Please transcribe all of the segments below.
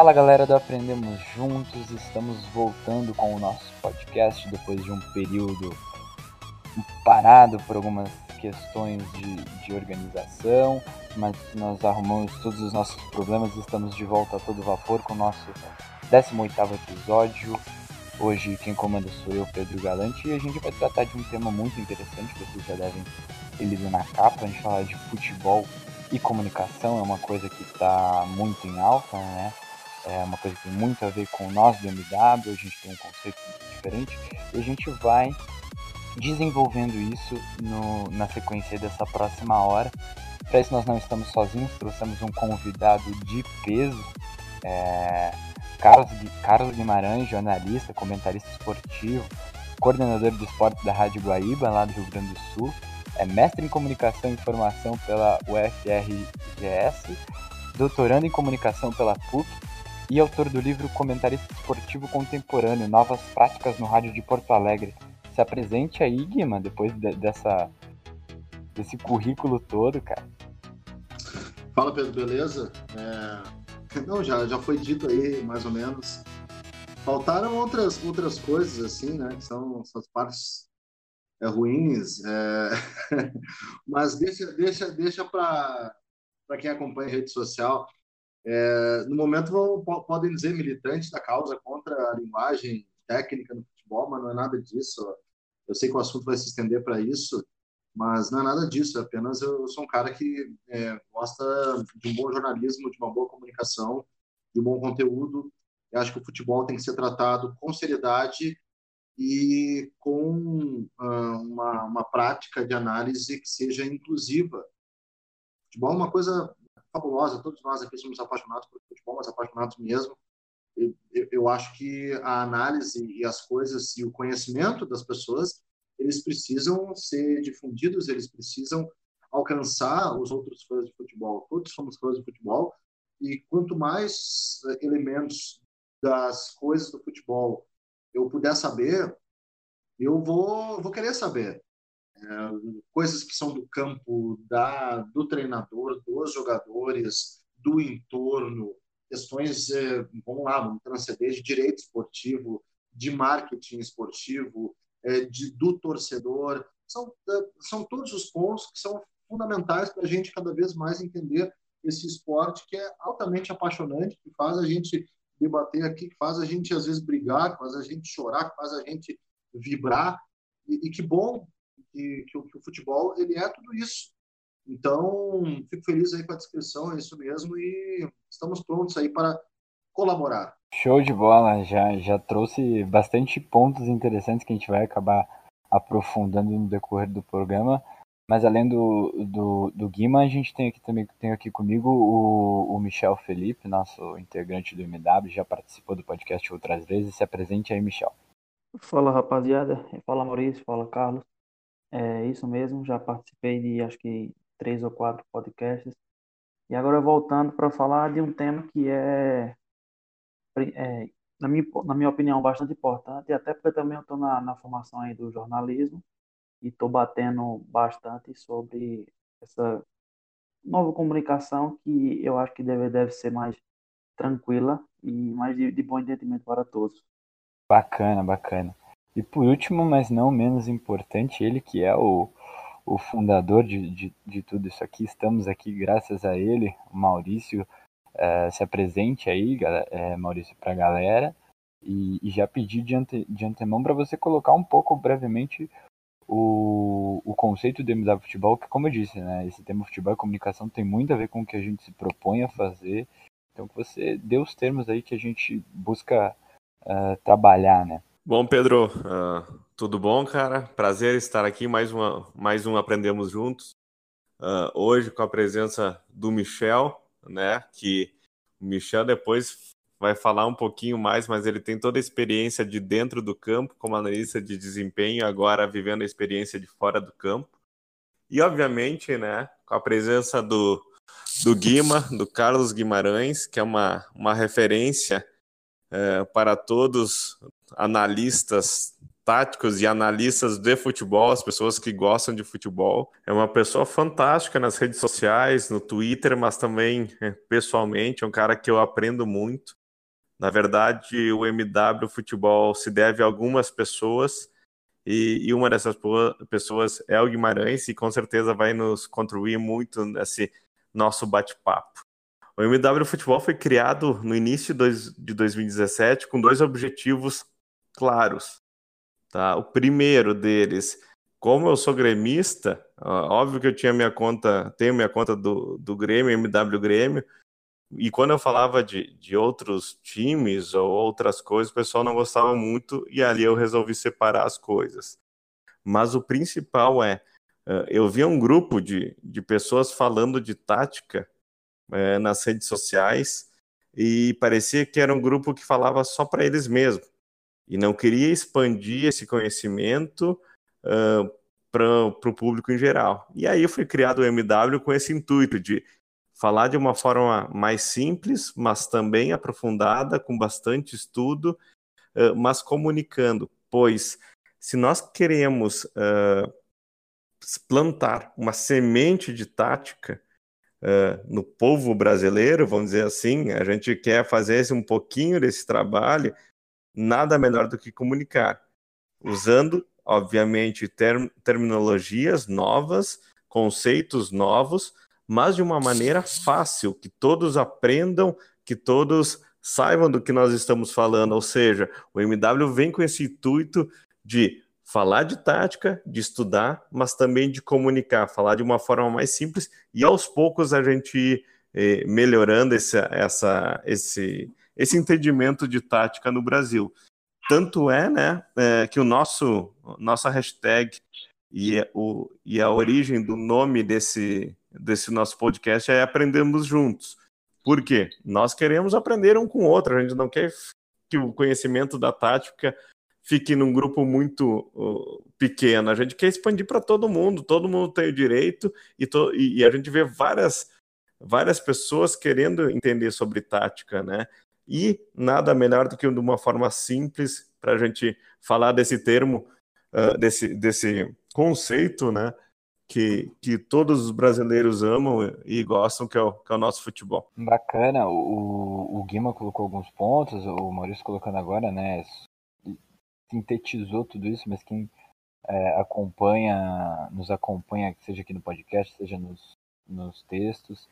Fala galera do Aprendemos Juntos, estamos voltando com o nosso podcast depois de um período parado por algumas questões de, de organização, mas nós arrumamos todos os nossos problemas e estamos de volta a todo vapor com o nosso 18º episódio. Hoje quem comanda sou eu, Pedro Galante, e a gente vai tratar de um tema muito interessante, vocês já devem ter lido na capa, a gente fala de futebol e comunicação, é uma coisa que está muito em alta, né? É uma coisa que tem muito a ver com nós do MW, a gente tem um conceito diferente, e a gente vai desenvolvendo isso no, na sequência dessa próxima hora. Para isso nós não estamos sozinhos, trouxemos um convidado de peso, é, Carlos, Carlos Guimarães, jornalista, comentarista esportivo, coordenador de esportes da Rádio Guaíba, lá do Rio Grande do Sul, é mestre em comunicação e informação pela UFRGS, doutorando em comunicação pela PUC e autor do livro Comentarista Esportivo Contemporâneo, Novas Práticas no Rádio de Porto Alegre. Se apresente aí, Guima, depois de, dessa, desse currículo todo, cara. Fala, Pedro, beleza? É... Não, já, já foi dito aí, mais ou menos. Faltaram outras, outras coisas, assim, né? Que são essas partes é, ruins. É... Mas deixa, deixa, deixa para quem acompanha a rede social é, no momento vão, podem dizer militantes da causa contra a linguagem técnica no futebol, mas não é nada disso. Eu sei que o assunto vai se estender para isso, mas não é nada disso. É apenas eu sou um cara que é, gosta de um bom jornalismo, de uma boa comunicação, de um bom conteúdo. Eu acho que o futebol tem que ser tratado com seriedade e com uh, uma, uma prática de análise que seja inclusiva. Futebol é uma coisa fabulosa. Todos nós aqui somos apaixonados por futebol, mas apaixonados mesmo. Eu, eu, acho que a análise e as coisas e o conhecimento das pessoas eles precisam ser difundidos, eles precisam alcançar os outros fãs de futebol. Todos somos fãs de futebol e quanto mais eh, elementos das coisas do futebol eu puder saber, eu vou, vou querer saber coisas que são do campo da, do treinador, dos jogadores, do entorno, questões, é, vamos lá, vamos transcender de direito esportivo, de marketing esportivo, é, de, do torcedor, são, é, são todos os pontos que são fundamentais para a gente cada vez mais entender esse esporte que é altamente apaixonante, que faz a gente debater aqui, que faz a gente às vezes brigar, que faz a gente chorar, que faz a gente vibrar. E, e que bom que, que, que, o futebol ele é tudo isso. Então, fico feliz aí com a descrição, é isso mesmo, e estamos prontos aí para colaborar. Show de bola, já, já trouxe bastante pontos interessantes que a gente vai acabar aprofundando no decorrer do programa. Mas além do, do, do Guima, a gente tem aqui também tem aqui comigo o, o Michel Felipe, nosso integrante do MW, já participou do podcast outras vezes. Se apresente aí, Michel. Fala rapaziada, fala Maurício, fala Carlos. É isso mesmo, já participei de acho que três ou quatro podcasts. E agora voltando para falar de um tema que é, é, na, minha, na minha opinião, bastante importante, até porque também eu estou na, na formação aí do jornalismo e estou batendo bastante sobre essa nova comunicação que eu acho que deve, deve ser mais tranquila e mais de, de bom entendimento para todos. Bacana, bacana. E por último, mas não menos importante, ele que é o, o fundador de, de, de tudo isso aqui, estamos aqui graças a ele, Maurício, é, se apresente aí, é, Maurício, para a galera, e, e, já pedi de, ante, de antemão para você colocar um pouco brevemente o, o conceito do MW Futebol, que como eu disse, né, esse tema futebol e comunicação tem muito a ver com o que a gente se propõe a fazer, então que você dê os termos aí que a gente busca uh, trabalhar, né. Bom, Pedro, uh, tudo bom, cara? Prazer estar aqui, mais, uma, mais um Aprendemos Juntos. Uh, hoje com a presença do Michel, né? Que o Michel depois vai falar um pouquinho mais, mas ele tem toda a experiência de dentro do campo, como analista de desempenho, agora vivendo a experiência de fora do campo. E, obviamente, né, com a presença do, do Guima, do Carlos Guimarães, que é uma, uma referência é, para todos analistas táticos e analistas de futebol, as pessoas que gostam de futebol. É uma pessoa fantástica nas redes sociais, no Twitter, mas também é, pessoalmente, é um cara que eu aprendo muito. Na verdade, o MW Futebol se deve a algumas pessoas, e, e uma dessas pessoas é o Guimarães, e com certeza vai nos contribuir muito nesse nosso bate-papo. O MW Futebol foi criado no início de 2017 com dois objetivos claros. Tá? O primeiro deles, como eu sou gremista, óbvio que eu tinha minha conta, tenho minha conta do, do Grêmio, MW Grêmio, e quando eu falava de, de outros times ou outras coisas, o pessoal não gostava muito, e ali eu resolvi separar as coisas. Mas o principal é, eu via um grupo de, de pessoas falando de tática é, nas redes sociais e parecia que era um grupo que falava só para eles mesmos e não queria expandir esse conhecimento uh, para o público em geral. E aí foi criado o MW com esse intuito de falar de uma forma mais simples, mas também aprofundada, com bastante estudo, uh, mas comunicando, pois se nós queremos uh, plantar uma semente de tática uh, no povo brasileiro, vamos dizer assim, a gente quer fazer um pouquinho desse trabalho, nada melhor do que comunicar, usando, obviamente, term terminologias novas, conceitos novos, mas de uma maneira fácil, que todos aprendam, que todos saibam do que nós estamos falando. Ou seja, o MW vem com esse intuito de falar de tática, de estudar, mas também de comunicar, falar de uma forma mais simples e aos poucos a gente ir eh, melhorando esse, essa, esse, esse entendimento de tática no Brasil. Tanto é, né, é, que o nosso nossa hashtag e, o, e a origem do nome desse, desse nosso podcast é Aprendemos Juntos. Por quê? Nós queremos aprender um com o outro, a gente não quer que o conhecimento da tática fique num grupo muito uh, pequeno, a gente quer expandir para todo mundo, todo mundo tem o direito e, to, e, e a gente vê várias, várias pessoas querendo entender sobre tática, né? E nada melhor do que de uma forma simples para a gente falar desse termo, uh, desse, desse conceito, né? Que, que todos os brasileiros amam e gostam, que é o, que é o nosso futebol. Bacana, o, o Guima colocou alguns pontos, o Maurício colocando agora, né? Sintetizou tudo isso, mas quem é, acompanha, nos acompanha, seja aqui no podcast, seja nos, nos textos,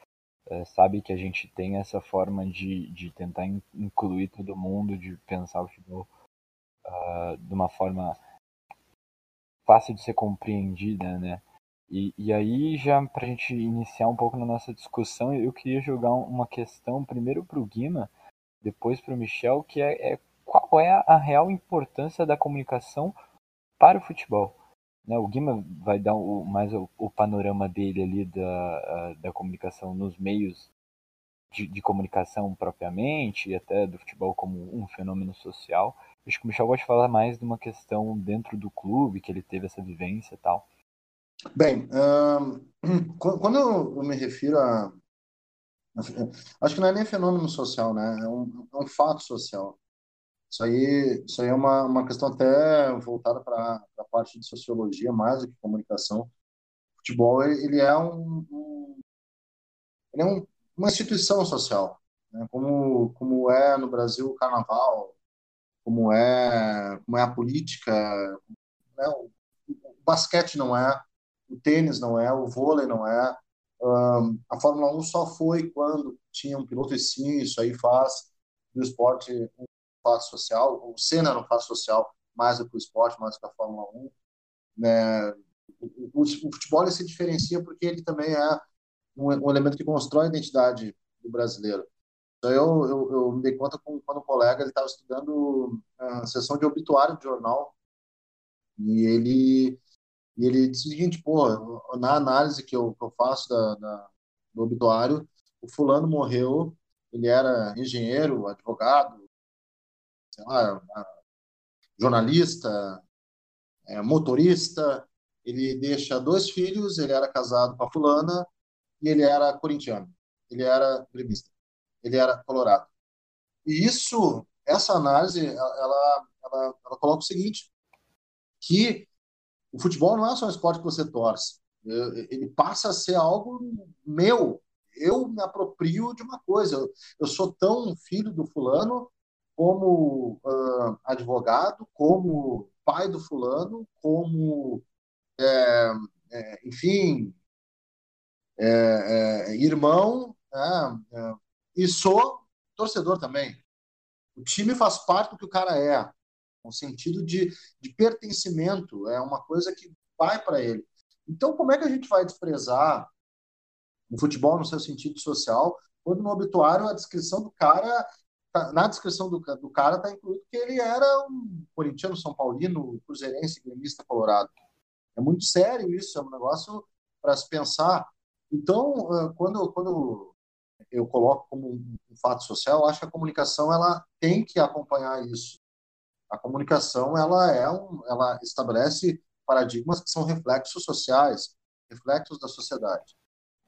é, sabe que a gente tem essa forma de, de tentar incluir todo mundo, de pensar o futebol uh, de uma forma fácil de ser compreendida, né? E, e aí, já para a gente iniciar um pouco na nossa discussão, eu queria jogar uma questão primeiro para o Guima, depois para o Michel, que é, é qual é a real importância da comunicação para o futebol? Né, o Guima vai dar o, mais o, o, panorama dele ali da, da comunicação nos meios de, de, comunicação propriamente, e até do futebol como um fenômeno social. Acho que o Michel gosta de falar mais de uma questão dentro do clube, que ele teve essa vivência e tal. Bem, quando eu me refiro a. Acho que não é nem fenômeno social, né? É um, é um fato social. Isso aí, isso aí é uma, uma questão até voltada para a parte de sociologia, mais do que comunicação. O futebol, ele é, um, um ele é um, uma instituição social, né? como, como é no Brasil o carnaval, como é, como é a política, né? o, o basquete não é, o tênis não é, o vôlei não é, um, a Fórmula 1 só foi quando tinha um piloto, e sim, isso aí faz do esporte um fato social, o Senna um fato social mais do que o esporte, mais do que a Fórmula 1. Né? O, o, o futebol se diferencia porque ele também é um, um, elemento que constrói a identidade do brasileiro. Então, eu, eu, eu me dei conta com, quando um colega estava estudando a sessão de obituário de jornal e ele e ele disse o seguinte, pô, na análise que eu, que eu faço da, da, do obituário, o fulano morreu ele era engenheiro, advogado, lá, jornalista, é, motorista. Ele deixa dois filhos, ele era casado com a fulana e ele era corintiano. Ele era gremista. Ele era colorado. E isso, essa análise, ela, ela, ela coloca o seguinte, que o futebol não é só um esporte que você torce. Ele passa a ser algo meu. Eu me aproprio de uma coisa. Eu, eu sou tão filho do fulano como uh, advogado, como pai do fulano, como, é, é, enfim, é, é irmão, né, é, e sou torcedor também. O time faz parte do que o cara é, um sentido de, de pertencimento, é uma coisa que vai para ele. Então, como é que a gente vai desprezar o futebol no seu sentido social, quando no obituário a descrição do cara, tá, na descrição do, do cara está incluído que ele era um corintiano, São Paulino, cruzeirense, gremista colorado. É muito sério isso, é um negócio para se pensar. Então, quando, quando eu coloco como um fato social, acho que a comunicação ela tem que acompanhar isso. A comunicação ela é um, ela estabelece paradigmas que são reflexos sociais, reflexos da sociedade.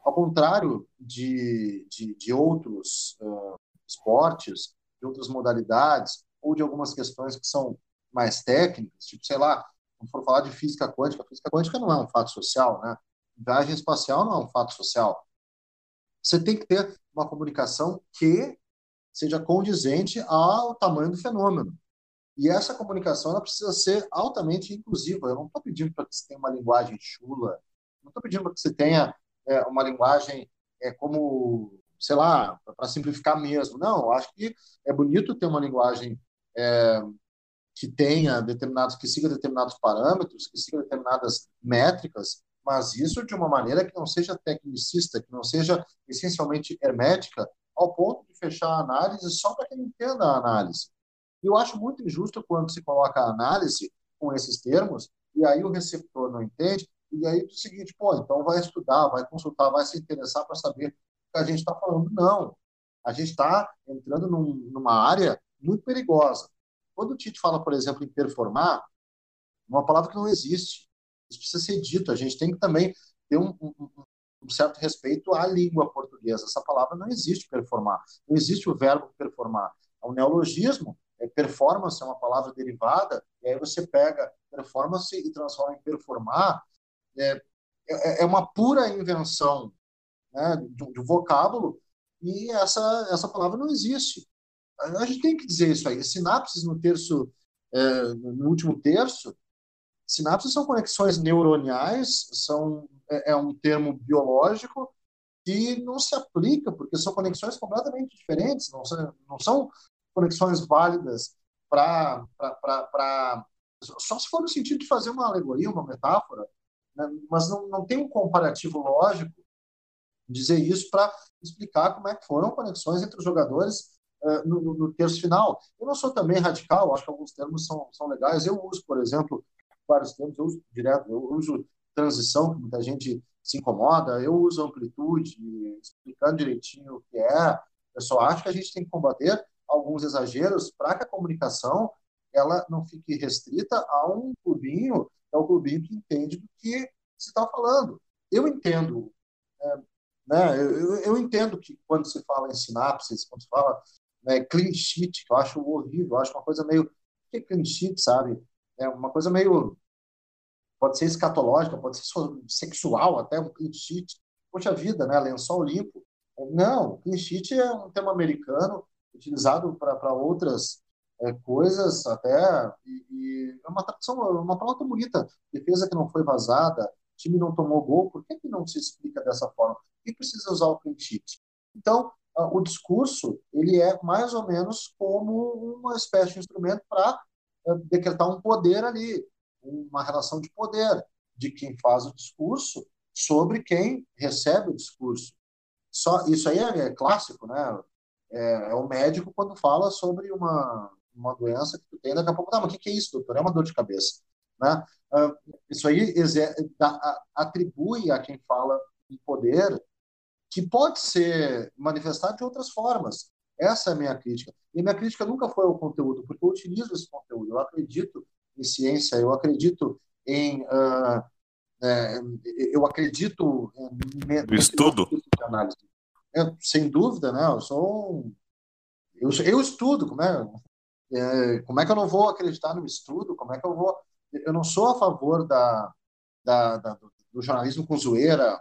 Ao contrário de, de, de outros uh, esportes, de outras modalidades, ou de algumas questões que são mais técnicas, tipo, sei lá, se for falar de física quântica, física quântica não é um fato social, né? Viagem espacial não é um fato social. Você tem que ter uma comunicação que seja condizente ao tamanho do fenômeno. E essa comunicação ela precisa ser altamente inclusiva. Eu não estou pedindo para que você tenha uma linguagem chula, não estou pedindo para que você tenha é, uma linguagem é, como, sei lá, para simplificar mesmo. Não, eu acho que é bonito ter uma linguagem é, que tenha determinados, que siga determinados parâmetros, que siga determinadas métricas, mas isso de uma maneira que não seja tecnicista, que não seja essencialmente hermética, ao ponto de fechar a análise só para quem entenda a análise. Eu acho muito injusto quando se coloca a análise com esses termos, e aí o receptor não entende, e aí é o seguinte, pô, então vai estudar, vai consultar, vai se interessar para saber a gente está falando. Não. A gente está entrando num, numa área muito perigosa. Quando o Tite fala, por exemplo, em performar, uma palavra que não existe. Isso precisa ser dito. A gente tem que também ter um, um, um certo respeito à língua portuguesa. Essa palavra não existe, performar. Não existe o verbo performar. É um neologismo é, performance é uma palavra derivada, e aí você pega performance e transforma em performar, é, é, é uma pura invenção né, do, do, vocábulo, e essa, essa palavra não existe. A gente tem que dizer isso aí. Sinapses no terço, é, no último terço, sinapses são conexões neuroniais, são, é, é um termo biológico que não se aplica, porque são conexões completamente diferentes, não são, não são conexões válidas para. Só se for no sentido de fazer uma alegoria, uma metáfora, né? mas não, não tem um comparativo lógico dizer isso para explicar como é que foram conexões entre os jogadores uh, no, no, terço final. Eu não sou também radical, acho que alguns termos são, são legais. Eu uso, por exemplo, vários termos, eu uso direto, eu uso transição, que muita gente se incomoda, eu uso amplitude, explicando direitinho o que é. Eu só acho que a gente tem que combater alguns exageros para que a comunicação ela não fique restrita a um clubinho, é o clubinho que entende do que se está falando. Eu entendo, é, né, eu, eu, entendo que quando se fala em sinapses, quando se fala né, clean sheet, que eu acho horrível, eu acho uma coisa meio. Que é clean sheet, sabe? É uma coisa meio. Pode ser escatológica, pode ser sexual, até um clean sheet. Poxa vida, né? Lençol limpo. Não, clean sheet é um tema americano utilizado para outras é, coisas até e, e, é uma tradução, é uma palavra bonita, defesa que não foi vazada, time não tomou gol, por que, que não se explica dessa forma? E precisa usar o clean sheet? Então, o discurso ele é mais ou menos como uma espécie de instrumento para é, decretar um poder ali, uma relação de poder de quem faz o discurso sobre quem recebe o discurso. Só isso aí é, é clássico, né? é, é o médico quando fala sobre uma, uma doença que tu tem, daqui a pouco, não, mas o que, que é isso, doutor? É uma dor de cabeça. Né? Uh, isso aí atribui a quem fala em poder que pode ser manifestado de outras formas. Essa é a minha crítica. E minha crítica nunca foi ao conteúdo, porque eu utilizo esse conteúdo. Eu acredito em ciência, eu acredito em. Uh, é, eu acredito no estudo de análise. Eu, sem dúvida, né? Eu sou um, eu, eu estudo, como é, é, como é que eu não vou acreditar no estudo? Como é que eu vou? Eu não sou a favor da, da, da do jornalismo com zoeira,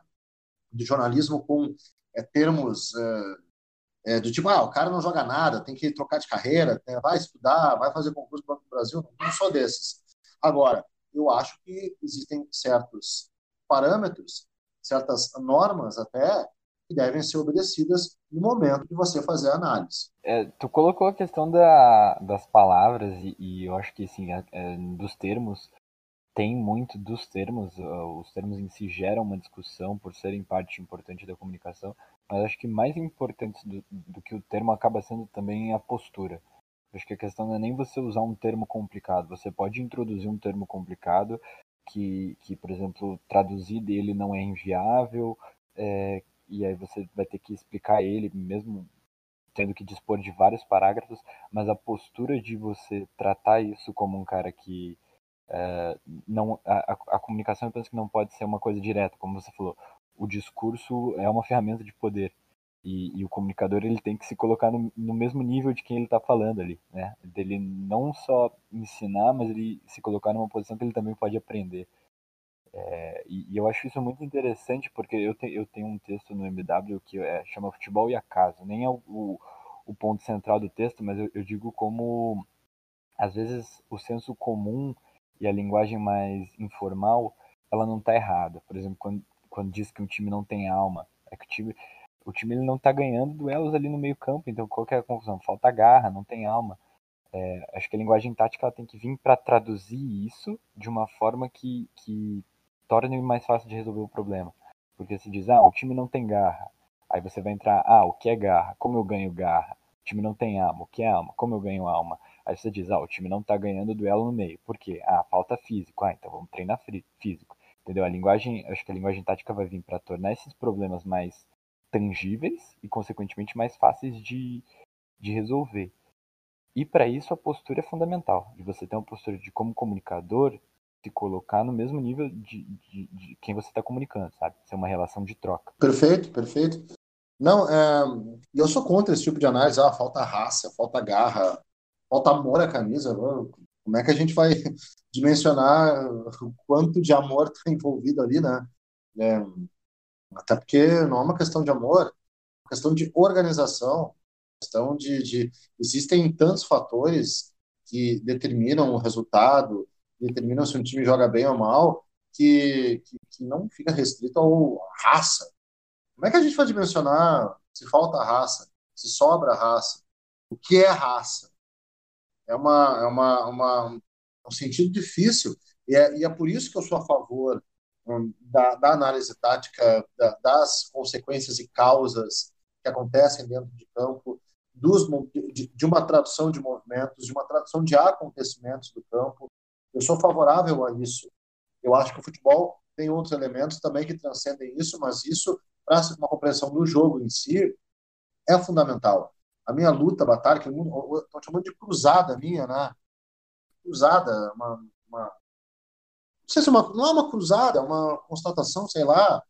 do jornalismo com é, termos é, é, do tipo, ah, o cara não joga nada, tem que trocar de carreira, vai estudar, vai fazer concurso para o Brasil. Não, não sou desses. Agora, eu acho que existem certos parâmetros, certas normas até, que devem ser obedecidas no momento de você fazer a análise. É, tu colocou a questão da, das palavras e, e eu acho que sim, é, dos termos tem muito dos termos, os termos em si geram uma discussão por serem parte importante da comunicação, mas acho que mais importante do, do que o termo acaba sendo também a postura. Acho que a questão não é nem você usar um termo complicado, você pode introduzir um termo complicado que, que por exemplo, traduzir dele não é inviável, é, e aí você vai ter que explicar ele, mesmo tendo que dispor de vários parágrafos, mas a postura de você tratar isso como um cara que é, não a, a, comunicação eu penso que não pode ser uma coisa direta, como você falou. O discurso é uma ferramenta de poder e, e o comunicador ele tem que se colocar no, no mesmo nível de quem ele está falando ali, né? Dele não só ensinar, mas ele se colocar numa posição que ele também pode aprender. É, e, e, eu acho isso muito interessante porque eu, te, eu tenho um texto no MW que é, chama Futebol e Acaso. Nem é o, o, o ponto central do texto, mas eu, eu digo como às vezes o senso comum e a linguagem mais informal, ela não está errada. Por exemplo, quando, quando diz que um time não tem alma, é que o time, o time ele não está ganhando duelos ali no meio campo, então qual que é a confusão? Falta garra, não tem alma. É, acho que a linguagem tática ela tem que vir para traduzir isso de uma forma que, que torne mais fácil de resolver o problema. Porque se diz, ah, o time não tem garra. Aí você vai entrar, ah, o que é garra? Como eu ganho garra? O time não tem alma. O que é alma? Como eu ganho alma? Aí você diz, ah, o time não tá ganhando duelo no meio. Por quê? Ah, falta físico. Ah, então vamos treinar físico. Entendeu? A linguagem, acho que a linguagem tática vai vir para tornar esses problemas mais tangíveis e, consequentemente, mais fáceis de, de resolver. E para isso a postura é fundamental. De você ter uma postura de como comunicador se colocar no mesmo nível de, de, de quem você está comunicando, sabe? Ser uma relação de troca. Perfeito, perfeito. Não, é, eu sou contra esse tipo de análise. Ah, falta raça, falta garra, falta amor à camisa. Como é que a gente vai dimensionar o quanto de amor está envolvido ali, né? É, até porque não é uma questão de amor, é uma questão de organização, questão de, de existem tantos fatores que determinam o resultado, determinam se um time joga bem ou mal, que, que, que não fica restrito ao raça. Como é que a gente vai dimensionar se falta raça, se sobra raça? O que é raça? é, uma, é uma, uma, um sentido difícil, e é, e é por isso que eu sou a favor um, da, da, análise tática, da, das consequências e causas que acontecem dentro de campo, dos, de, de uma tradução de movimentos, de uma tradução de acontecimentos do campo. Eu sou favorável a isso. Eu acho que o futebol tem outros elementos também que transcendem isso, mas isso, para uma compreensão do jogo em si, é fundamental a minha luta, a batalha, que estão chamando de cruzada minha, né? Cruzada, uma, uma, não sei se é uma, não é uma cruzada, é uma constatação, sei lá,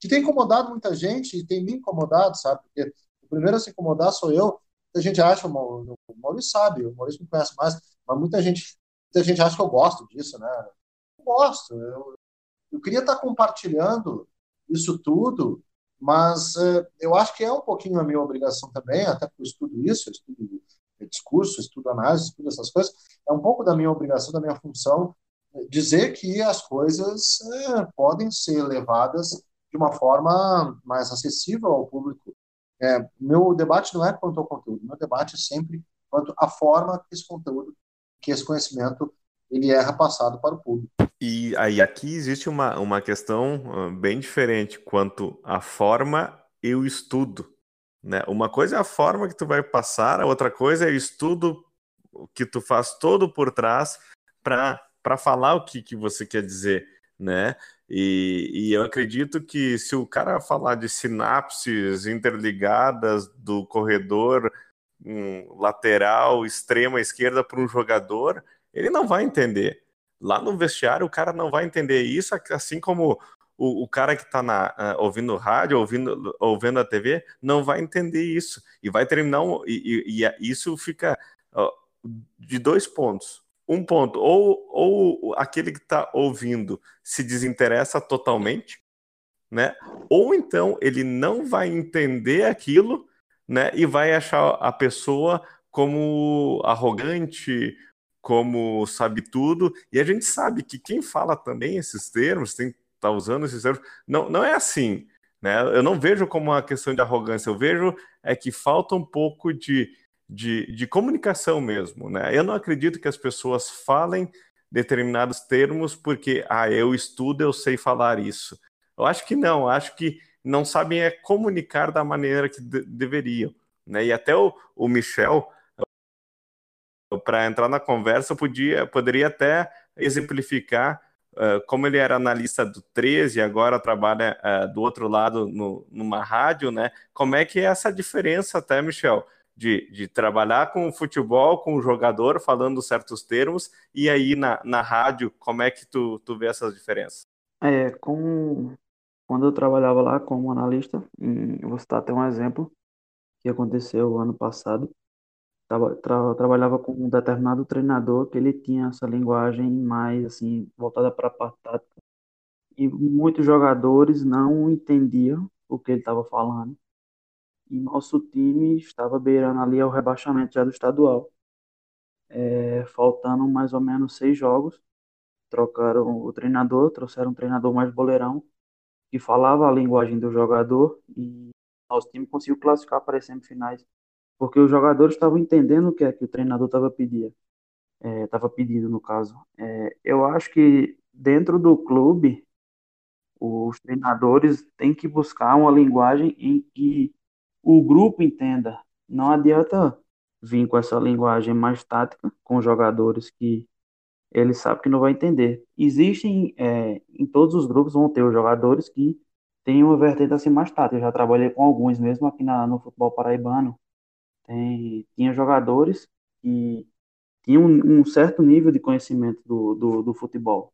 que tem incomodado muita gente e tem me incomodado, sabe? Porque o primeiro a se incomodar sou eu. Muita gente acha, o Maurício sabe, o Maurício me conhece mais, mas muita gente, muita gente acha que eu gosto disso, né? Eu gosto, eu, eu queria estar compartilhando isso tudo mas uh, eu acho que é um pouquinho a minha obrigação também, até porque eu estudo isso, eu estudo discurso, estudo análise, estudo essas coisas, é um pouco da minha obrigação, da minha função, dizer que as coisas podem ser levadas de uma forma mais acessível ao público. É, meu debate não é quanto ao conteúdo, meu debate é sempre quanto à forma que esse conteúdo, que esse conhecimento, ele é repassado para o público. E aí aqui existe uma, uma questão bem diferente quanto à forma e o estudo. Né? Uma coisa é a forma que tu vai passar, a outra coisa é o estudo que tu faz todo por trás para falar o que, que você quer dizer. Né? E, e, eu acredito que se o cara falar de sinapses interligadas do corredor um, lateral, extrema esquerda para um jogador, ele não vai entender. Lá no vestiário, o cara não vai entender isso, assim como o, o cara que está uh, ouvindo rádio, ouvindo, ouvindo a TV, não vai entender isso. E vai terminar. Um, e, e, e, isso fica uh, de dois pontos. Um ponto, ou, ou aquele que está ouvindo se desinteressa totalmente, né? Ou então ele não vai entender aquilo, né? E vai achar a pessoa como arrogante, como sabe tudo. E a gente sabe que quem fala também esses termos, tem está usando esses termos. Não, não é assim. Né? Eu não vejo como uma questão de arrogância, eu vejo é que falta um pouco de, de, de comunicação mesmo. Né? Eu não acredito que as pessoas falem determinados termos porque, ah, eu estudo, eu sei falar isso. Eu acho que não, acho que não sabem é comunicar da maneira que de deveriam. Né? E até o, o Michel, para entrar na conversa, podia, poderia até exemplificar uh, como ele era analista do 13 e agora trabalha uh, do outro lado no, numa rádio, né? Como é que é essa diferença até, Michel? De, de trabalhar com o futebol, com o jogador, falando certos termos, e aí na, na rádio, como é que tu, tu vê essas diferenças? É, com, quando eu trabalhava lá como analista, vou citar até um exemplo que aconteceu ano passado. Tava, tra, trabalhava com um determinado treinador que ele tinha essa linguagem mais assim voltada para a parte tática. E muitos jogadores não entendiam o que ele estava falando. E nosso time estava beirando ali ao rebaixamento já do estadual. É, faltando mais ou menos seis jogos trocaram o treinador trouxeram um treinador mais boleirão que falava a linguagem do jogador e nosso time conseguiu classificar para as semifinais porque os jogadores estavam entendendo o que é que o treinador estava pedindo, estava é, pedindo no caso. É, eu acho que dentro do clube os treinadores têm que buscar uma linguagem em que o grupo entenda. Não adianta vir com essa linguagem mais tática com jogadores que ele sabe que não vai entender. Existem é, em todos os grupos vão ter os jogadores que têm uma vertente assim mais tática. Eu já trabalhei com alguns mesmo aqui na, no futebol paraibano tem, tinha jogadores que tinham um, um certo nível de conhecimento do, do, do futebol,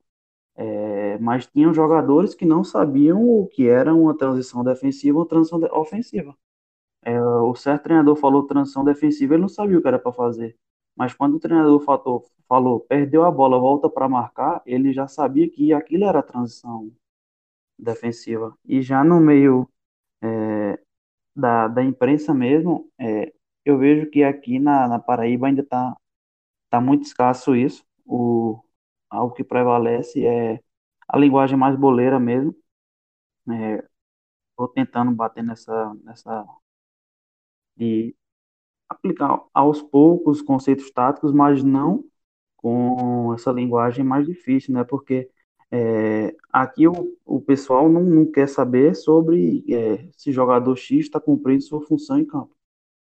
é, mas tinham jogadores que não sabiam o que era uma transição defensiva ou transição de, ofensiva. É, o certo treinador falou transição defensiva, ele não sabia o que era para fazer. Mas quando o treinador falou, falou perdeu a bola, volta para marcar, ele já sabia que aquilo era transição defensiva. E já no meio é, da, da imprensa mesmo, é, eu vejo que aqui na, na Paraíba ainda está tá muito escasso isso. O, algo que prevalece é a linguagem mais boleira mesmo. É, tentando bater nessa, nessa de aplicar aos poucos conceitos táticos, mas não com essa linguagem mais difícil, né? Porque é, aqui o, o pessoal não, não quer saber sobre é, se jogador X está cumprindo sua função em campo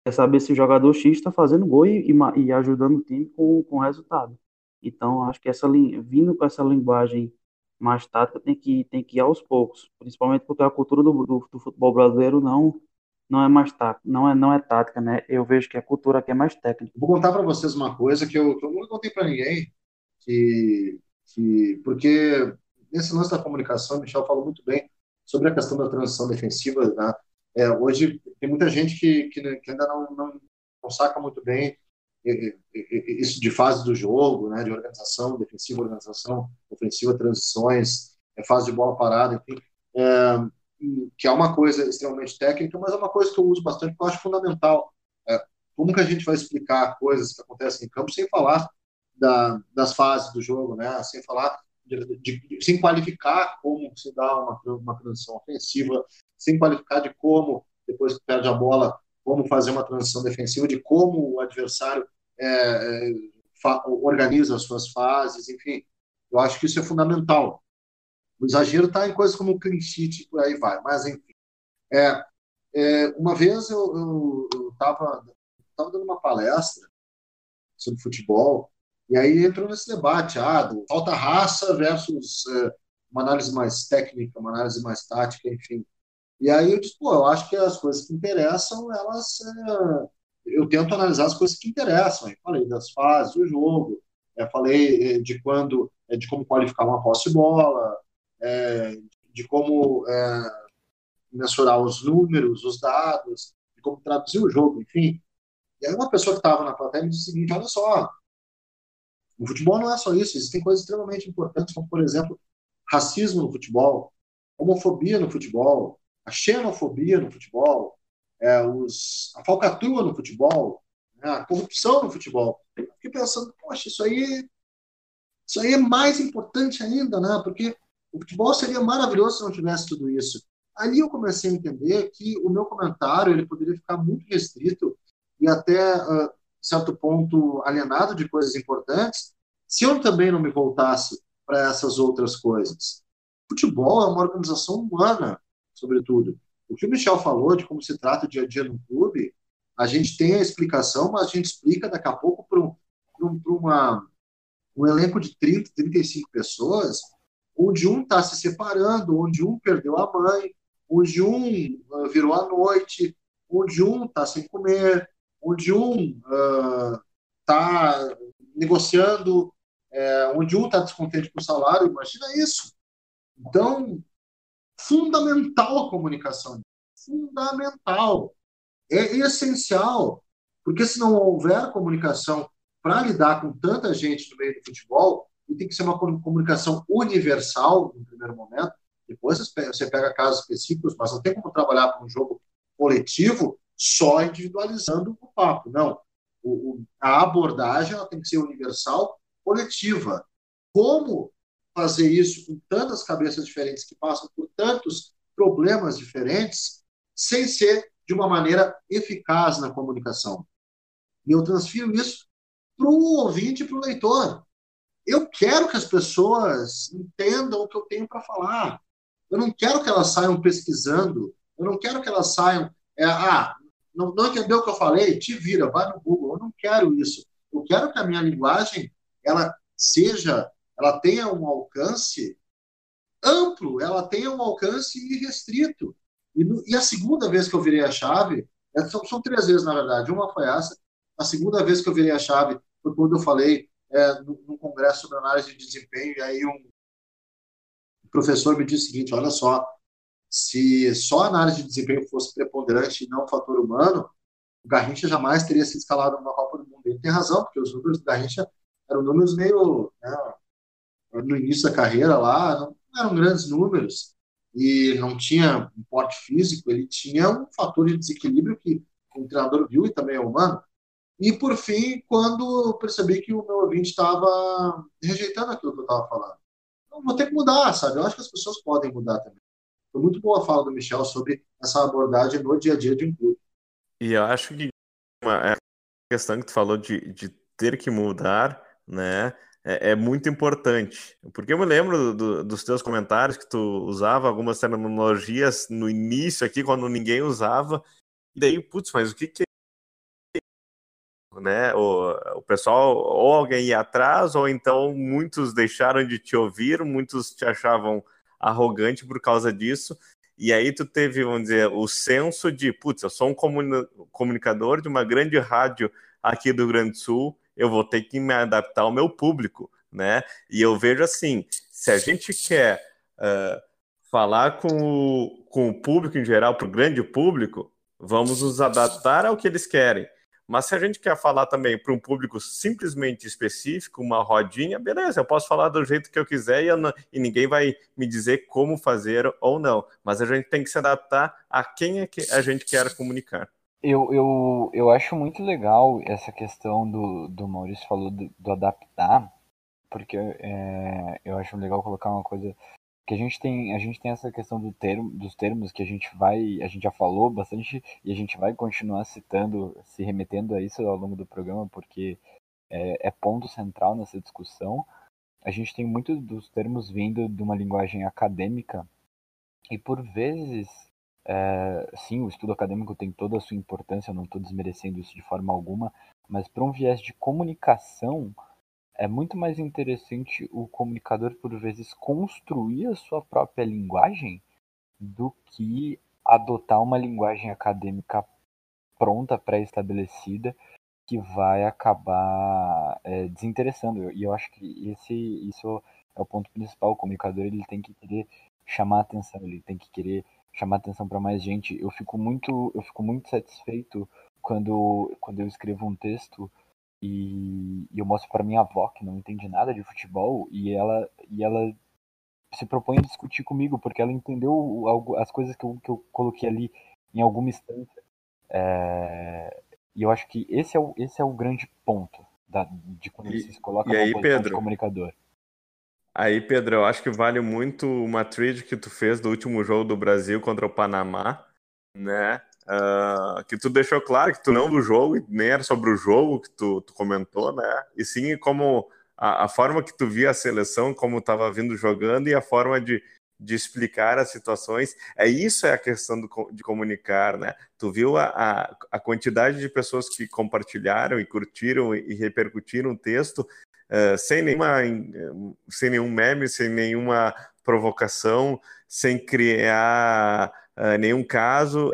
é saber se o jogador X está fazendo gol e, e, ajudando o time com, com resultado. Então, acho que essa vindo com essa linguagem mais tática tem que, tem que ir aos poucos, principalmente porque a cultura do, do, do futebol brasileiro não não é mais tática, não é não é tática, né? Eu vejo que a cultura aqui é mais técnica. Vou contar para vocês uma coisa que eu, que eu nunca contei para ninguém, que, que porque nesse lance da comunicação, o Michel falou muito bem sobre a questão da transição defensiva, né? É, hoje tem muita gente que, que, que ainda não, não, não, saca muito bem isso de fase do jogo, né, de organização, defensiva, organização, ofensiva, transições, é, fase de bola parada, enfim, é, que é uma coisa extremamente técnica, mas é uma coisa que eu uso bastante, que eu acho fundamental. É, como que a gente vai explicar coisas que acontecem em campo sem falar da, das fases do jogo, né, sem falar de, de, sem qualificar como se dá uma, uma transição ofensiva, sem qualificar de como, depois que perde a bola, como fazer uma transição defensiva, de como o adversário é, é, organiza as suas fases, enfim. Eu acho que isso é fundamental. O exagero está em coisas como o sheet e por aí vai, mas enfim. É, é, uma vez eu estava dando uma palestra sobre futebol e aí entrou nesse debate, ah, do falta raça versus é, uma análise mais técnica, uma análise mais tática, enfim. E aí eu disse, pô, eu acho que as coisas que interessam, elas. É... eu tento analisar as coisas que interessam. Eu falei das fases do jogo, é, falei é, de quando, de como qualificar uma posse de bola, é, de como é, mensurar os números, os dados, de como traduzir o jogo, enfim. E aí uma pessoa que estava na plateia me disse o seguinte, olha só, o futebol não é só isso, existem coisas extremamente importantes, como, por exemplo, racismo no futebol, homofobia no futebol, a xenofobia no futebol, é, os, a falcatrua no futebol, né, a corrupção no futebol. Eu fiquei pensando, poxa, isso aí, isso aí é mais importante ainda, né? Porque o futebol seria maravilhoso se não tivesse tudo isso. Ali eu comecei a entender que o meu comentário ele poderia ficar muito restrito e até uh, certo ponto alienado de coisas importantes se eu também não me voltasse para essas outras coisas. Futebol é uma organização humana, sobretudo. O que o Michel falou de como se trata o dia a dia no clube, a gente tem a explicação, mas a gente explica daqui a pouco para um, uma, um elenco de 30, 35 pessoas, onde um está se separando, onde um perdeu a mãe, onde um uh, virou à noite, onde um está sem comer, onde um está uh, negociando, é, onde um está descontente com o salário. Imagina isso. Então, fundamental a comunicação. Fundamental. É essencial. Porque se não houver comunicação para lidar com tanta gente no meio do futebol, e tem que ser uma comunicação universal no primeiro momento, depois você pega casos específicos, mas não tem como trabalhar para um jogo coletivo só individualizando o papo. Não. O, o, a abordagem ela tem que ser universal, coletiva. Como fazer isso com tantas cabeças diferentes que passam por tantos problemas diferentes, sem ser de uma maneira eficaz na comunicação? E eu transfiro isso para o ouvinte e para o leitor. Eu quero que as pessoas entendam o que eu tenho para falar. Eu não quero que elas saiam pesquisando. Eu não quero que elas saiam. É, ah, não, não entendeu o que eu falei? Te vira, vai no Google. Eu não quero isso. Eu quero que a minha linguagem ela seja, ela tenha um alcance amplo, ela tenha um alcance irrestrito. E, no, e a segunda vez que eu virei a chave, é, são, são, três vezes na verdade. Uma foi essa. A segunda vez que eu virei a chave foi quando eu falei é, no, no congresso sobre análise de desempenho e aí um professor me disse o seguinte: olha só, se só a análise de desempenho fosse preponderante e não o fator humano, o Garrincha jamais teria sido escalado numa Copa do Mundo. Ele tem razão, porque os números do Garrincha eram números meio. Né, no início da carreira lá, não eram grandes números. E não tinha um porte físico, ele tinha um fator de desequilíbrio que o treinador viu e também é humano. E, por fim, quando percebi que o meu ouvinte estava rejeitando aquilo que eu estava falando não vou ter que mudar, sabe? Eu acho que as pessoas podem mudar também. Foi muito boa a fala do Michel sobre essa abordagem no dia a dia de um clube. E eu acho que é questão que tu falou de, de ter que mudar, né? É, é, muito importante. Porque eu me lembro do, dos teus comentários que tu usava algumas terminologias no início aqui, quando ninguém usava. E daí, putz, mas o que, que né? O, o pessoal, ou alguém ia atrás, ou então muitos deixaram de te ouvir, muitos te achavam arrogante por causa disso. E aí tu teve, vamos dizer, o senso de, putz, eu sou um comunicador de uma grande rádio aqui do Rio Grande do Sul, eu vou ter que me adaptar ao meu público, né? E eu vejo assim, se a gente quer uh, falar com o, com o público em geral, para o grande público, vamos nos adaptar ao que eles querem. Mas se a gente quer falar também para um público simplesmente específico, uma rodinha, beleza, eu posso falar do jeito que eu quiser e, não, e, ninguém vai me dizer como fazer ou não. Mas a gente tem que se adaptar a quem é que a gente quer comunicar. Eu, eu, eu acho muito legal essa questão do, do Maurício falou do, do adaptar, porque é, eu acho legal colocar uma coisa que a gente tem a gente tem essa questão do termo, dos termos que a gente vai a gente já falou bastante e a gente vai continuar citando se remetendo a isso ao longo do programa porque é, é ponto central nessa discussão. A gente tem muito dos termos vindo de uma linguagem acadêmica e por vezes é, sim o estudo acadêmico tem toda a sua importância não estou desmerecendo isso de forma alguma mas para um viés de comunicação é muito mais interessante o comunicador, por vezes, construir a sua própria linguagem do que adotar uma linguagem acadêmica pronta, pré-estabelecida, que vai acabar é, desinteressando. E eu acho que esse, isso é o ponto principal. O comunicador ele tem que querer chamar atenção, ele tem que querer chamar atenção para mais gente. Eu fico muito, eu fico muito satisfeito quando, quando eu escrevo um texto e, e eu mostro para minha avó que não entende nada de futebol e ela e ela se propõe a discutir comigo porque ela entendeu algo, as coisas que eu, que eu coloquei ali em alguma instância. É, e eu acho que esse é o, esse é o grande ponto da, de quando e, se coloca e aí, Pedro, comunicador. Aí, Pedro, eu acho que vale muito uma trade que tu fez do último jogo do Brasil contra o Panamá, né? Uh, que tu deixou claro que tu não do jogo, nem era sobre o jogo que tu, tu comentou, né? E sim como a, a, forma que tu via a seleção, como estava vindo jogando e a forma de, de explicar as situações. É isso é a questão do, de comunicar, né? Tu viu a, a, a, quantidade de pessoas que compartilharam e curtiram e, e repercutiram o texto uh, sem nenhuma sem nenhum meme, sem nenhuma provocação, sem criar uh, nenhum caso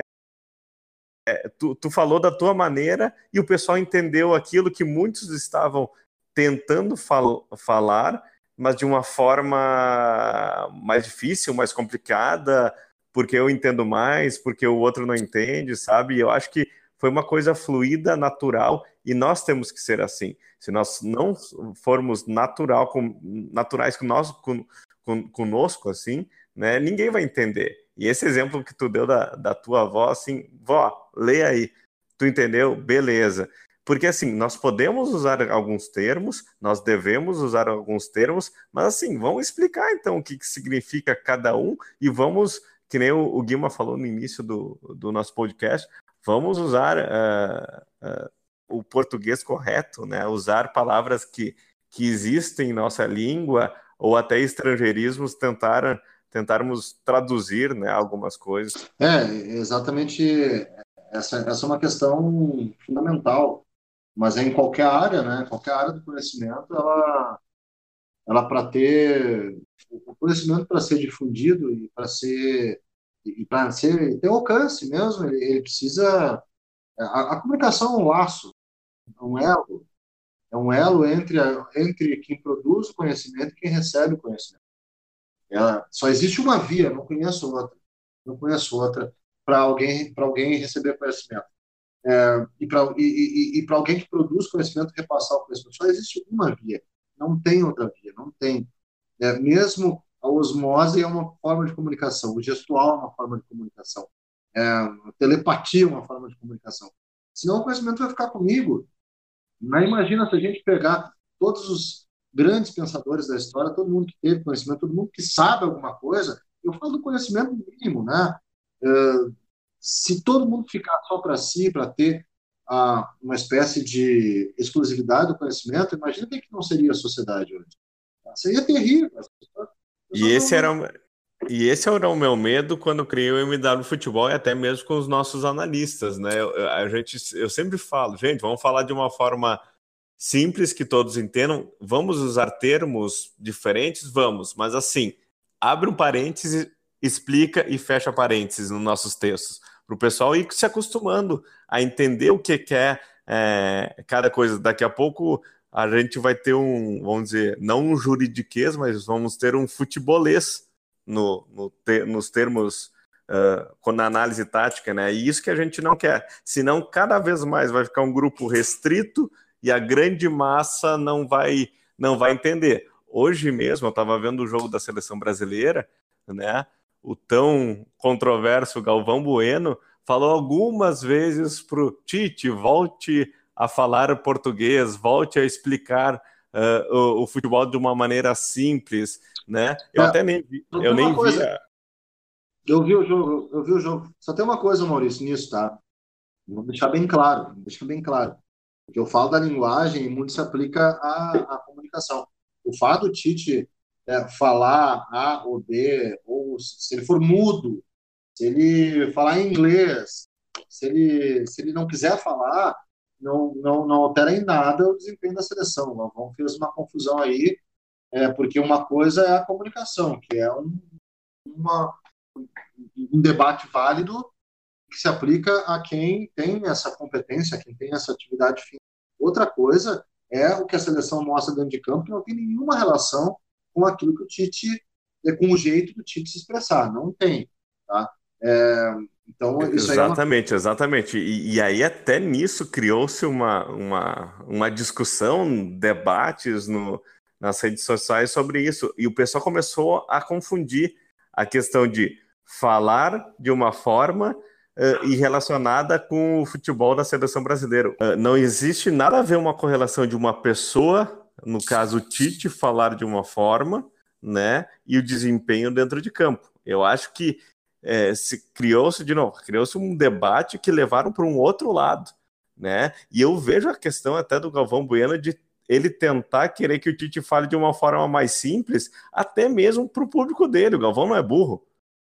é, tu, tu falou da tua maneira e o pessoal entendeu aquilo que muitos estavam tentando fal falar, mas de uma forma mais difícil, mais complicada, porque eu entendo mais, porque o outro não entende, sabe? Eu acho que foi uma coisa fluida, natural, e nós temos que ser assim. Se nós não formos natural, com, naturais com nós, com, com, conosco, assim, né, ninguém vai entender. E esse exemplo que tu deu da, da tua avó, assim, vó, lê aí. Tu entendeu? Beleza. Porque assim, nós podemos usar alguns termos, nós devemos usar alguns termos, mas assim, vamos explicar então o que, que significa cada um e vamos, que nem o, o Guilma falou no início do, do nosso podcast, vamos usar uh, uh, o português correto, né? Usar palavras que, que existem em nossa língua ou até estrangeirismos tentar tentarmos traduzir né, algumas coisas. É, exatamente. Essa, essa é uma questão fundamental, mas é em qualquer área, né? Qualquer área do conhecimento, ela, ela para ter o conhecimento para ser difundido e para ser e para ser ter alcance mesmo, ele, ele precisa a, a, comunicação é um laço, é um elo, é um elo entre entre quem produz o conhecimento e quem recebe o conhecimento. Ela, só existe uma via, não conheço outra, não conheço outra para alguém alguém receber conhecimento. É, e para e, e, e alguém que produz conhecimento repassar o conhecimento só existe uma via, não tem outra via, não tem. É, mesmo a osmose é uma forma de comunicação, o gestual é uma forma de comunicação, é, a telepatia é uma forma de comunicação. Senão o conhecimento vai ficar comigo. Não imagina se a gente pegar todos os grandes pensadores da história, todo mundo que teve conhecimento, todo mundo que sabe alguma coisa. Eu falo do conhecimento mínimo, né? Uh, se todo mundo ficar só para si, para ter uh, uma espécie de exclusividade do conhecimento, imagina que não seria a sociedade hoje. Seria terrível. E esse era o, e esse era o meu medo quando criei o MW Futebol e até mesmo com os nossos analistas, né? Eu, a gente, eu sempre falo, gente, vamos falar de uma forma simples que todos entendam. Vamos usar termos diferentes? Vamos, mas assim, abre um parêntese, explica e fecha parênteses nos nossos textos, para o pessoal ir se acostumando a entender o que é, é cada coisa. Daqui a pouco a gente vai ter um, vamos dizer, não um juridiquês, mas vamos ter um futebolês no, no te, nos termos uh, na análise tática, né? E isso que a gente não quer. Senão, cada vez mais vai ficar um grupo restrito e a grande massa não vai não vai entender. Hoje mesmo eu estava vendo o jogo da seleção brasileira, né? O tão controverso Galvão Bueno falou algumas vezes para o Tite volte a falar português, volte a explicar uh, o, o, futebol de uma maneira simples, né? Eu é, até nem vi, eu nem coisa, via. Eu vi o jogo, eu vi o jogo. Só tem uma coisa, Maurício, nisso, tá? Vou deixar bem claro, vou deixar bem claro. Porque eu falo da linguagem muito se aplica à, à comunicação. O fato do Tite é, falar A ou B, ou se ele for mudo, se ele falar em inglês, se ele, se ele não quiser falar, não, não, não altera em nada o desempenho da seleção. O Galvão fez uma confusão aí, é, porque uma coisa é a comunicação, que é um, uma, um debate válido que se aplica a quem tem essa competência, quem tem essa atividade física. Outra coisa é o que a seleção mostra dentro de campo, que não tem nenhuma relação com aquilo que o Tite, é, com o jeito do Tite se expressar. Não tem. Tá? É, então, exatamente, é uma... exatamente. E, e, aí, até nisso, criou-se uma, uma, uma discussão, debates no, nas redes sociais sobre isso. E o pessoal começou a confundir a questão de falar de uma forma e relacionada com o futebol da seleção brasileira. Uh, não existe nada a ver uma correlação de uma pessoa, no caso o Tite, falar de uma forma, né, e o desempenho dentro de campo. Eu acho que é, se criou-se de novo, criou-se um debate que levaram para um outro lado, né? E eu vejo a questão até do Galvão Bueno de ele tentar querer que o Tite fale de uma forma mais simples, até mesmo para o público dele. O Galvão não é burro,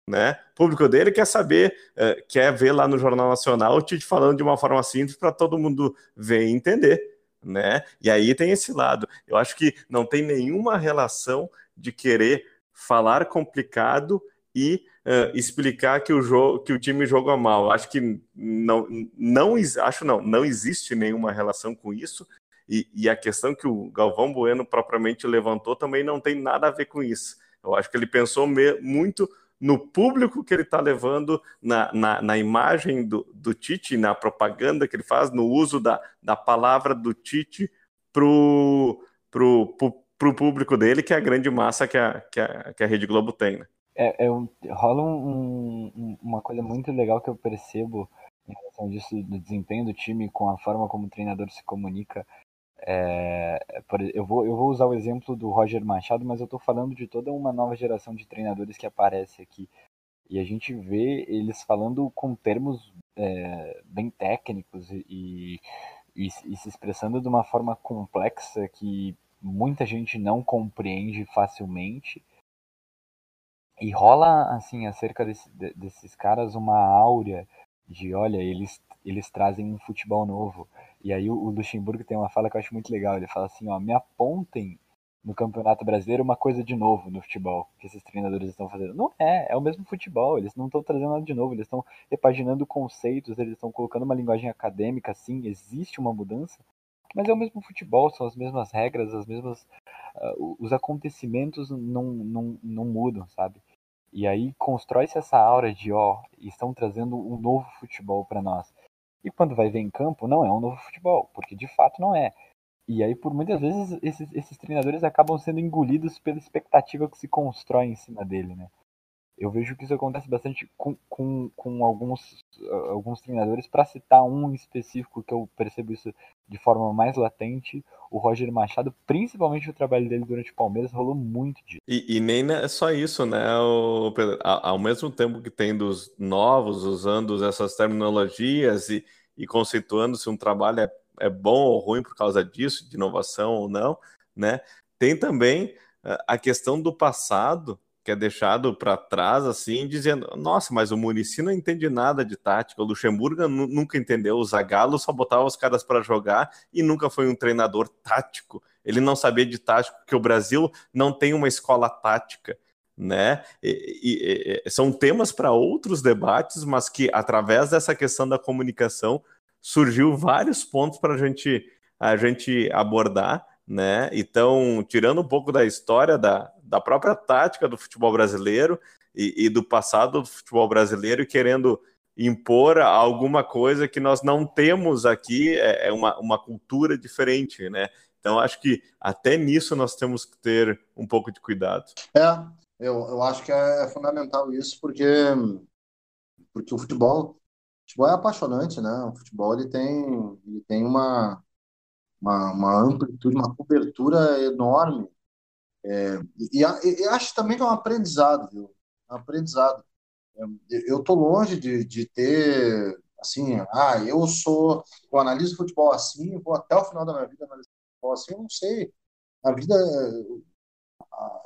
né? O público dele quer saber, uh, quer ver lá no Jornal Nacional o Tite falando de uma forma simples para todo mundo ver e entender, né? E aí tem esse lado. Eu acho que não tem nenhuma relação de querer falar complicado e uh, explicar que o jogo, que o time joga mal. Acho que não, não acho não, não existe nenhuma relação com isso. E, e, a questão que o Galvão Bueno propriamente levantou também não tem nada a ver com isso. Eu acho que ele pensou muito no público que ele está levando, na, na, na, imagem do, do Tite, na propaganda que ele faz, no uso da, da palavra do Tite para o pro, pro, pro público dele, que é a grande massa que a, que a, que a Rede Globo tem. Né? É, é um, rola um, um, uma coisa muito legal que eu percebo em relação disso, do desempenho do time com a forma como o treinador se comunica é, eu, vou, eu vou usar o exemplo do Roger Machado, mas eu estou falando de toda uma nova geração de treinadores que aparece aqui. E a gente vê eles falando com termos é, bem técnicos e, e, e, se expressando de uma forma complexa que muita gente não compreende facilmente. E rola, assim, acerca desse, desses caras uma áurea de, olha, eles, eles trazem um futebol novo e aí o, Luxemburgo tem uma fala que eu acho muito legal. Ele fala assim, ó, me apontem no Campeonato Brasileiro uma coisa de novo no futebol que esses treinadores estão fazendo. Não é, é o mesmo futebol. Eles não estão trazendo nada de novo. Eles estão repaginando conceitos, eles estão colocando uma linguagem acadêmica, sim, existe uma mudança, mas é o mesmo futebol, são as mesmas regras, as mesmas. Uh, os acontecimentos não, não, não mudam, sabe? E aí constrói-se essa aura de, ó, estão trazendo um novo futebol para nós. E quando vai ver em campo, não é um novo futebol, porque de fato não é. E aí, por muitas vezes, esses, esses treinadores acabam sendo engolidos pela expectativa que se constrói em cima dele, né? Eu vejo que isso acontece bastante com, com, com alguns, alguns treinadores. Para citar um específico que eu percebo isso de forma mais latente, o Roger Machado, principalmente o trabalho dele durante o Palmeiras, rolou muito disso. E, e nem é só isso, né? O, ao mesmo tempo que tem dos novos usando essas terminologias e, e conceituando se um trabalho é, é bom ou ruim por causa disso, de inovação ou não, né? Tem também eh, a questão do passado que é deixado para trás, assim, dizendo: nossa, mas o Murici não entende nada de tática, o Luxemburgo nunca entendeu, o Zagallo só botava os caras para jogar e nunca foi um treinador tático. Ele não sabia de tático, porque o Brasil não tem uma escola tática. Né? E, e, e, são temas para outros debates, mas que através dessa questão da comunicação surgiu vários pontos para gente, a gente abordar, né? Então, tirando um pouco da história da, da própria tática do futebol brasileiro e, e do passado do futebol brasileiro e querendo impor alguma coisa que nós não temos aqui, é, é uma, uma cultura diferente, né? Então, acho que até nisso nós temos que ter um pouco de cuidado. É, eu, eu acho que é fundamental isso, porque, porque o futebol, o futebol é apaixonante, né? O futebol ele tem, ele tem uma, uma, uma amplitude, uma cobertura enorme é, e, e, e, acho também que é um aprendizado, viu? É um aprendizado. Eu estou longe de, de ter, assim, ah, eu sou, eu analiso futebol assim, vou até o final da minha vida analisar futebol assim, eu não sei. A vida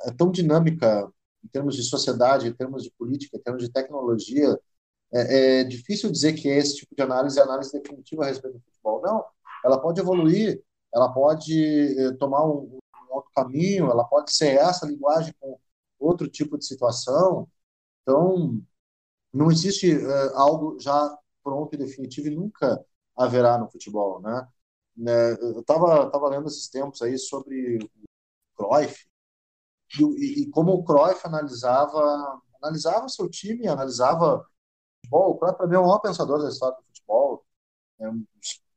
é, é tão dinâmica em termos de sociedade, em termos de política, em termos de tecnologia. É, é difícil dizer que esse tipo de análise é análise definitiva a respeito do futebol. Não, ela pode evoluir, ela pode eh, tomar um outro caminho, ela pode ser essa linguagem com outro tipo de situação. Então, não existe uh, algo já pronto e definitivo e nunca haverá no futebol, né? né eu estava tava lendo esses tempos aí sobre o Cruyff e, e, como o Cruyff analisava analisava seu time, analisava futebol. O Cruyff para mim é o maior pensador da história do futebol. É,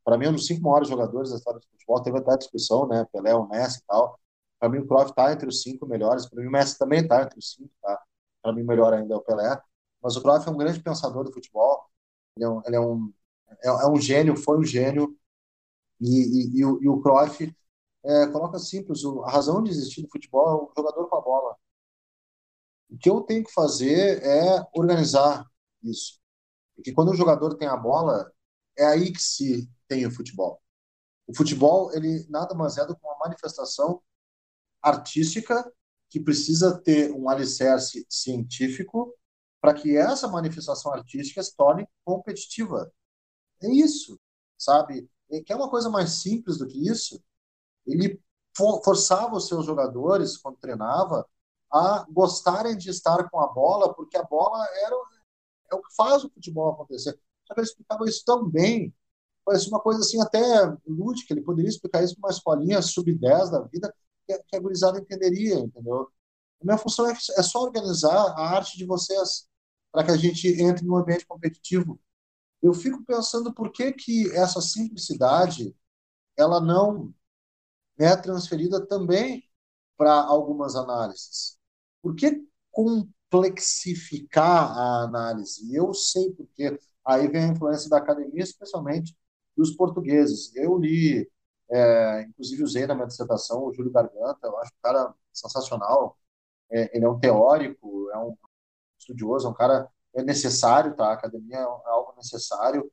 para mim é um dos cinco maiores jogadores da história do futebol. Teve até discussão, né? Pelé, o Messi e tal. Para mim o Cruyff está entre os cinco melhores. Para mim o Messi também está entre os cinco, tá? Para mim melhor ainda é o Pelé. Mas o Cruyff é um grande pensador do futebol. Ele é um, ele é um, é, é um gênio, foi um gênio. E, e, e, o, e o Cruyff é, coloca simples, a razão de existir no futebol é o jogador com a bola. O que eu tenho que fazer é organizar isso. Porque quando o jogador tem a bola, é aí que se tem o futebol. O futebol, ele nada mais é do que uma manifestação artística que precisa ter um alicerce científico para que essa manifestação artística se torne competitiva. É isso, sabe? É que é uma coisa mais simples do que isso. Ele forçava os seus jogadores, quando treinava, a gostarem de estar com a bola, porque a bola era é o que faz o futebol acontecer. Ele explicava isso tão bem, parece uma coisa assim até lúdica, ele poderia explicar isso para uma escolinha sub-10 da vida, que, a gurizada entenderia, entendeu? A minha função é, é só organizar a arte de vocês, para que a gente entre no ambiente competitivo. Eu fico pensando por que, que essa simplicidade ela não é transferida também para algumas análises. Por que complexificar a análise? Eu sei porque aí vem a influência da academia, especialmente dos portugueses. Eu li, é, inclusive usei na minha dissertação o Júlio Garganta, eu acho um cara sensacional. É, ele é um teórico, é um estudioso, é um cara é necessário, tá? A academia é, é algo necessário,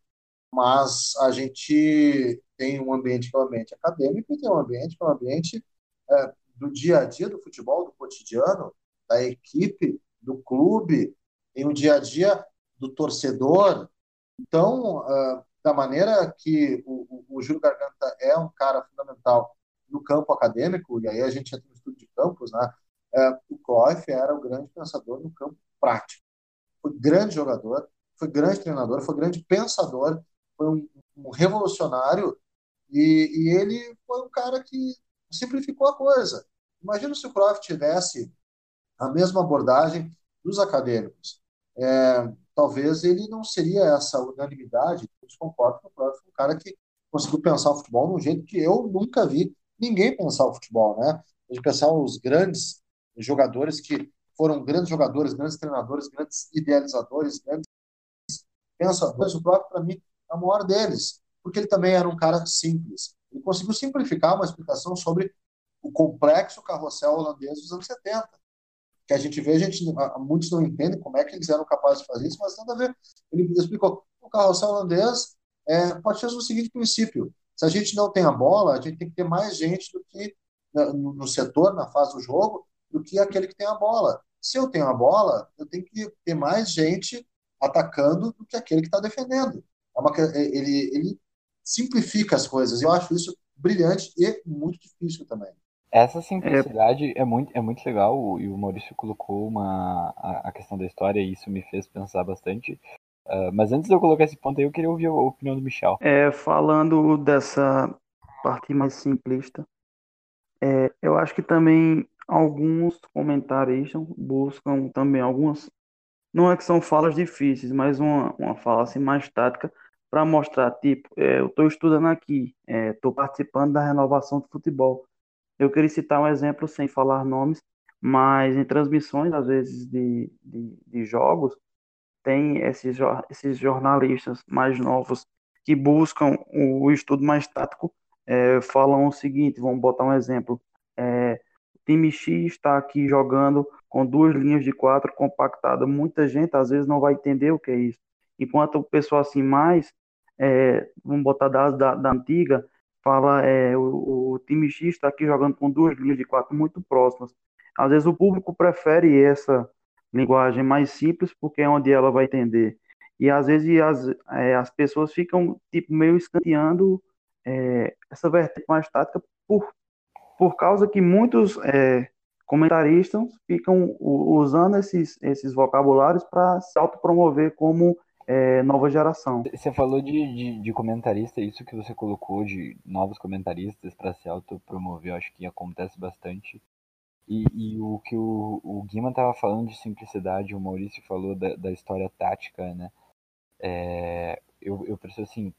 mas a gente tem um ambiente que é um ambiente acadêmico e tem um ambiente que é um ambiente é, do dia a dia do futebol, do cotidiano, da equipe, do clube, tem o dia a dia do torcedor. Então, uh, da maneira que o, o, o Júlio Garganta é um cara fundamental no campo acadêmico, e aí a gente entra no estudo de campos, né? É, o Cruyff era o grande pensador no campo prático. Foi grande jogador, foi grande treinador, foi grande pensador, foi um, um revolucionário e, e, ele foi um cara que simplificou a coisa. Imagina se o Cruyff tivesse a mesma abordagem dos acadêmicos. É, talvez ele não seria essa unanimidade, todos que o foi um cara que conseguiu pensar o futebol de um jeito que eu nunca vi ninguém pensar o futebol, né? De pensar os grandes jogadores que foram grandes jogadores, grandes treinadores, grandes idealizadores, grandes pensadores. O próprio, para mim, é o maior deles, porque ele também era um cara simples. Ele conseguiu simplificar uma explicação sobre o complexo carrossel holandês dos anos 70. Que a gente vê, a gente, muitos não entendem como é que eles eram capazes de fazer isso, mas nada a ver. Ele explicou: o carrossel holandês é, pode ser o seguinte princípio: se a gente não tem a bola, a gente tem que ter mais gente do que no, no setor, na fase do jogo, do que aquele que tem a bola. Se eu tenho a bola, eu tenho que ter mais gente atacando do que aquele que está defendendo. É uma, ele, ele simplifica as coisas. Eu acho isso brilhante e muito difícil também. Essa simplicidade é, é muito, é muito legal e o Maurício colocou uma, a, a, questão da história e isso me fez pensar bastante. Uh, mas antes de eu colocar esse ponto aí, eu queria ouvir a opinião do Michel. É, falando dessa parte mais simplista, é, eu acho que também alguns comentaristas buscam também algumas, não é que são falas difíceis, mas uma, uma fala assim mais tática para mostrar, tipo, é, eu estou estudando aqui, estou é, participando da renovação do futebol. Eu queria citar um exemplo sem falar nomes, mas em transmissões, às vezes, de, de, de jogos, tem esses, esses jornalistas mais novos que buscam o estudo mais tático, é, falam o seguinte, vamos botar um exemplo, é, time X está aqui jogando com duas linhas de quatro compactada. Muita gente às vezes não vai entender o que é isso. Enquanto o pessoal assim mais, é, vamos botar da, da, da antiga, fala é, o, o time X está aqui jogando com duas linhas de quatro muito próximas. Às vezes o público prefere essa linguagem mais simples porque é onde ela vai entender. E às vezes as, é, as pessoas ficam tipo meio escanteando é, essa vertente mais tática por, por causa que muitos é, comentaristas ficam usando esses, esses vocabulários para se autopromover como é, nova geração. Você falou de, de, de, comentarista, isso que você colocou de novos comentaristas para se autopromover, acho que acontece bastante. E, e o que o, o Guima estava falando de simplicidade, o Maurício falou da, da história tática, né? É, eu, eu preciso assim,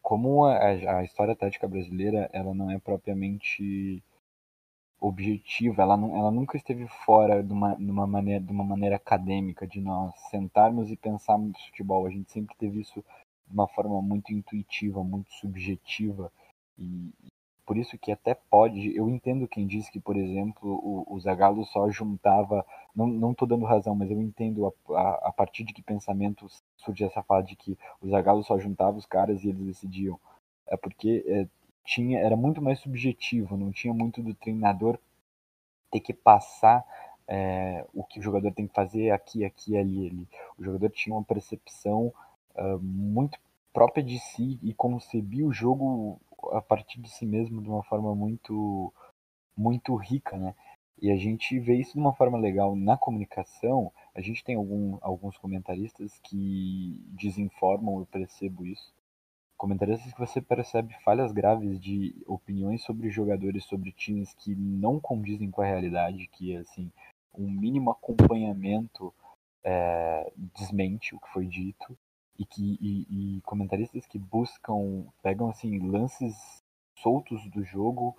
como a, a história tática brasileira, ela não é propriamente objetiva, ela, ela nunca esteve fora de uma, de, uma maneira, de uma maneira acadêmica, de nós sentarmos e pensarmos futebol. A gente sempre teve isso de uma forma muito intuitiva, muito subjetiva. E, por isso que até pode. Eu entendo quem diz que, por exemplo, o, o Zagallo só juntava. Não, não dando razão, mas eu entendo a, a, a partir de que pensamento surge essa fala de que o Zagallo só juntava os caras e eles decidiam. É porque é, tinha era muito mais subjetivo, não tinha muito do treinador ter que passar é, o que o jogador tem que fazer aqui, aqui, ali, ali. O jogador tinha uma percepção uh, muito própria de si e concebia o jogo a partir de si mesmo de uma forma muito muito rica, né? E a gente vê isso de uma forma legal na comunicação. A gente tem algum, alguns comentaristas que desinformam, eu percebo isso, comentaristas que você percebe falhas graves de opiniões sobre jogadores, sobre times que não condizem com a realidade, que assim um mínimo acompanhamento é, desmente o que foi dito e que e, e, comentaristas que buscam pegam assim lances soltos do jogo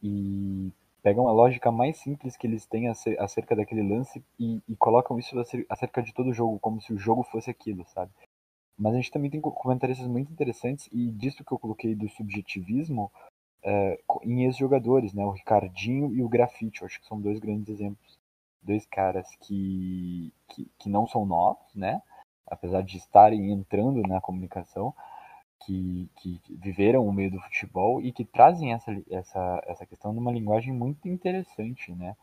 e pegam a lógica mais simples que eles têm acerca daquele lance e, e colocam isso acerca de todo o jogo como se o jogo fosse aquilo, sabe? Mas a gente também tem comentaristas muito interessantes, e disso que eu coloquei do subjetivismo, é, em ex-jogadores, né? O Ricardinho e o Grafite, acho que são dois grandes exemplos. Dois caras que, que, que não são novos, né? Apesar de estarem entrando na comunicação, que, que viveram o meio do futebol e que trazem essa, essa, essa questão numa linguagem muito interessante, né?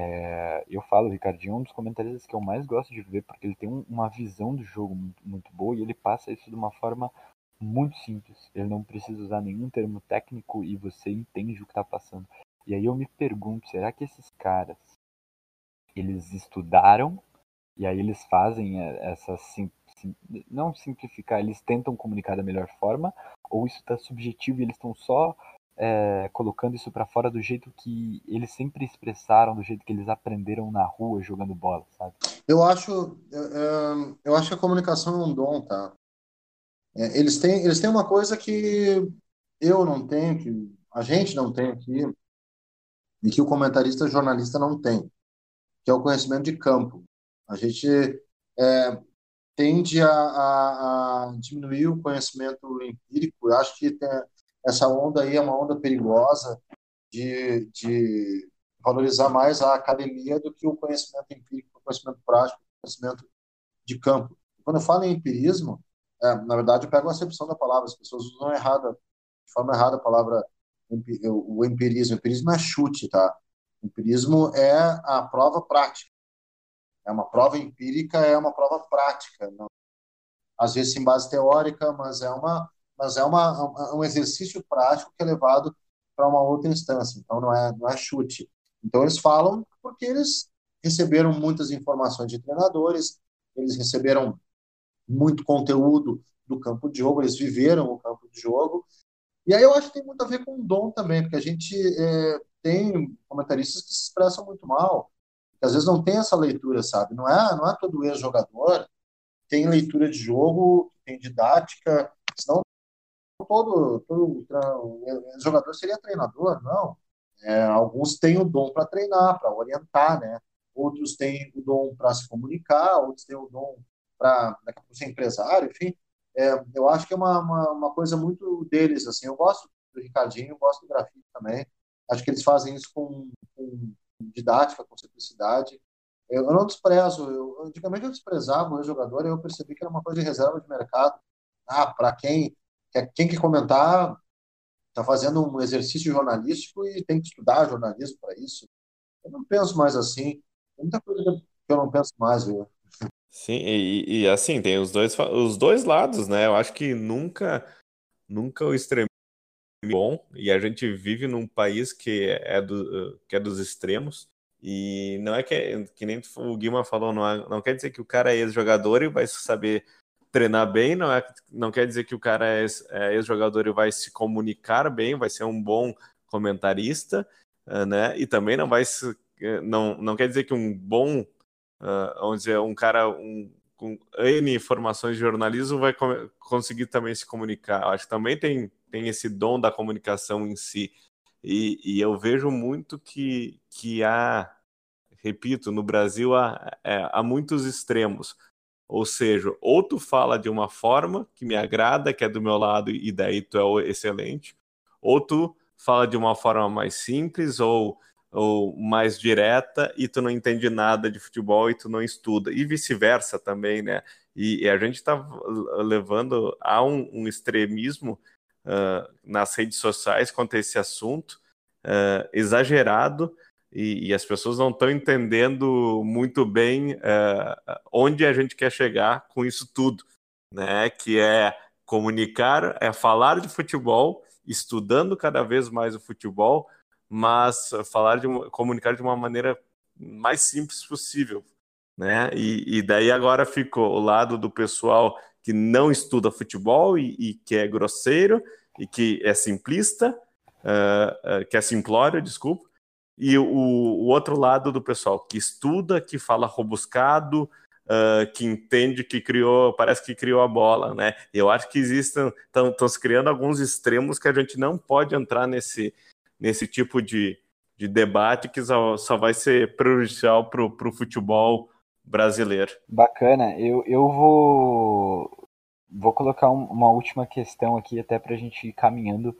É, eu falo, Ricardinho é um dos comentaristas que eu mais gosto de ver, porque ele tem um, uma visão do jogo muito, muito, boa e ele passa isso de uma forma muito simples. Ele não precisa usar nenhum termo técnico e você entende o que está passando. E aí eu me pergunto, será que esses caras, eles estudaram e aí eles fazem essa sim, sim, não simplificar, eles tentam comunicar da melhor forma, ou isso está subjetivo e eles estão só é, colocando isso para fora do jeito que eles sempre expressaram, do jeito que eles aprenderam na rua jogando bola, sabe? Eu acho, eu, eu acho que a comunicação é um dom, tá? É, eles têm, eles têm uma coisa que eu não tenho, que a gente não tem aqui, e que o comentarista jornalista não tem, que é o conhecimento de campo. A gente é, tende a, a, a, diminuir o conhecimento empírico. Eu acho que tem, essa onda aí é uma onda perigosa de, de valorizar mais a academia do que o conhecimento empírico, o conhecimento prático, o conhecimento de campo. Quando eu falo em empirismo, é, na verdade eu pego a acepção da palavra, as pessoas usam errada, de forma errada a palavra o empirismo. O empirismo é chute, tá? O empirismo é a prova prática. É uma prova empírica, é uma prova prática. Não? Às vezes em base teórica, mas é uma mas é uma, um exercício prático que é levado para uma outra instância. Então, não é, não é chute. Então, eles falam porque eles receberam muitas informações de treinadores, eles receberam muito conteúdo do campo de jogo, eles viveram o campo de jogo. E aí eu acho que tem muito a ver com o dom também, porque a gente é, tem comentaristas que se expressam muito mal, que às vezes não tem essa leitura, sabe? Não é, não é todo ex-jogador tem leitura de jogo, tem didática, senão todo, todo jogador seria treinador, não. É, alguns têm o dom para treinar, para orientar, né? Outros têm o dom para se comunicar, outros têm o dom para ser empresário, enfim. É, eu acho que é uma, uma, uma, coisa muito deles, assim. Eu gosto do Ricardinho, eu gosto do Grafite também. Acho que eles fazem isso com, com didática, com simplicidade. Eu, eu não desprezo. Eu, antigamente eu desprezava o jogador e eu percebi que era uma coisa de reserva de mercado. Ah, para quem quem que comentar está fazendo um exercício jornalístico e tem que estudar jornalismo para isso. Eu não penso mais assim. Tem muita coisa que eu não penso mais. Eu. Sim, e, e, assim, tem os dois, os dois lados, né? Eu acho que nunca, nunca o extremismo bom e a gente vive num país que é, do, que é dos extremos. E não é que, que nem o Guima falou, não, é, não quer dizer que o cara é ex-jogador e vai saber treinar bem, não, é, não quer dizer que o cara é, é ex-jogador e vai se comunicar bem, vai ser um bom comentarista, uh, né? E também não vai se, eh, não, não quer dizer que um bom, uh, vamos dizer, um cara um, com N informações de jornalismo vai conseguir também se comunicar. Eu acho que também tem, tem esse dom da comunicação em si. E, e eu vejo muito que, que há, repito, no Brasil há, é, há muitos extremos. Ou seja, ou tu fala de uma forma que me agrada, que é do meu lado, e daí tu é excelente, ou tu fala de uma forma mais simples ou, ou mais direta e tu não entende nada de futebol e tu não estuda, e vice-versa também, né? E, e a gente está levando a um, um extremismo uh, nas redes sociais quanto a esse assunto, uh, exagerado, e, e, as pessoas não estão entendendo muito bem uh, onde a gente quer chegar com isso tudo, né? Que é comunicar, é falar de futebol, estudando cada vez mais o futebol, mas falar de comunicar de uma maneira mais simples possível, né? E, e daí agora ficou o lado do pessoal que não estuda futebol e, e que é grosseiro e que é simplista, uh, uh, que é simplório, desculpa, e o, o, outro lado do pessoal que estuda, que fala robuscado, uh, que entende que criou, parece que criou a bola, né? Eu acho que existem, estão se criando alguns extremos que a gente não pode entrar nesse, nesse tipo de, de debate que só, só vai ser prejudicial para o futebol brasileiro. Bacana, eu, eu vou, vou colocar um, uma última questão aqui, até para a gente ir caminhando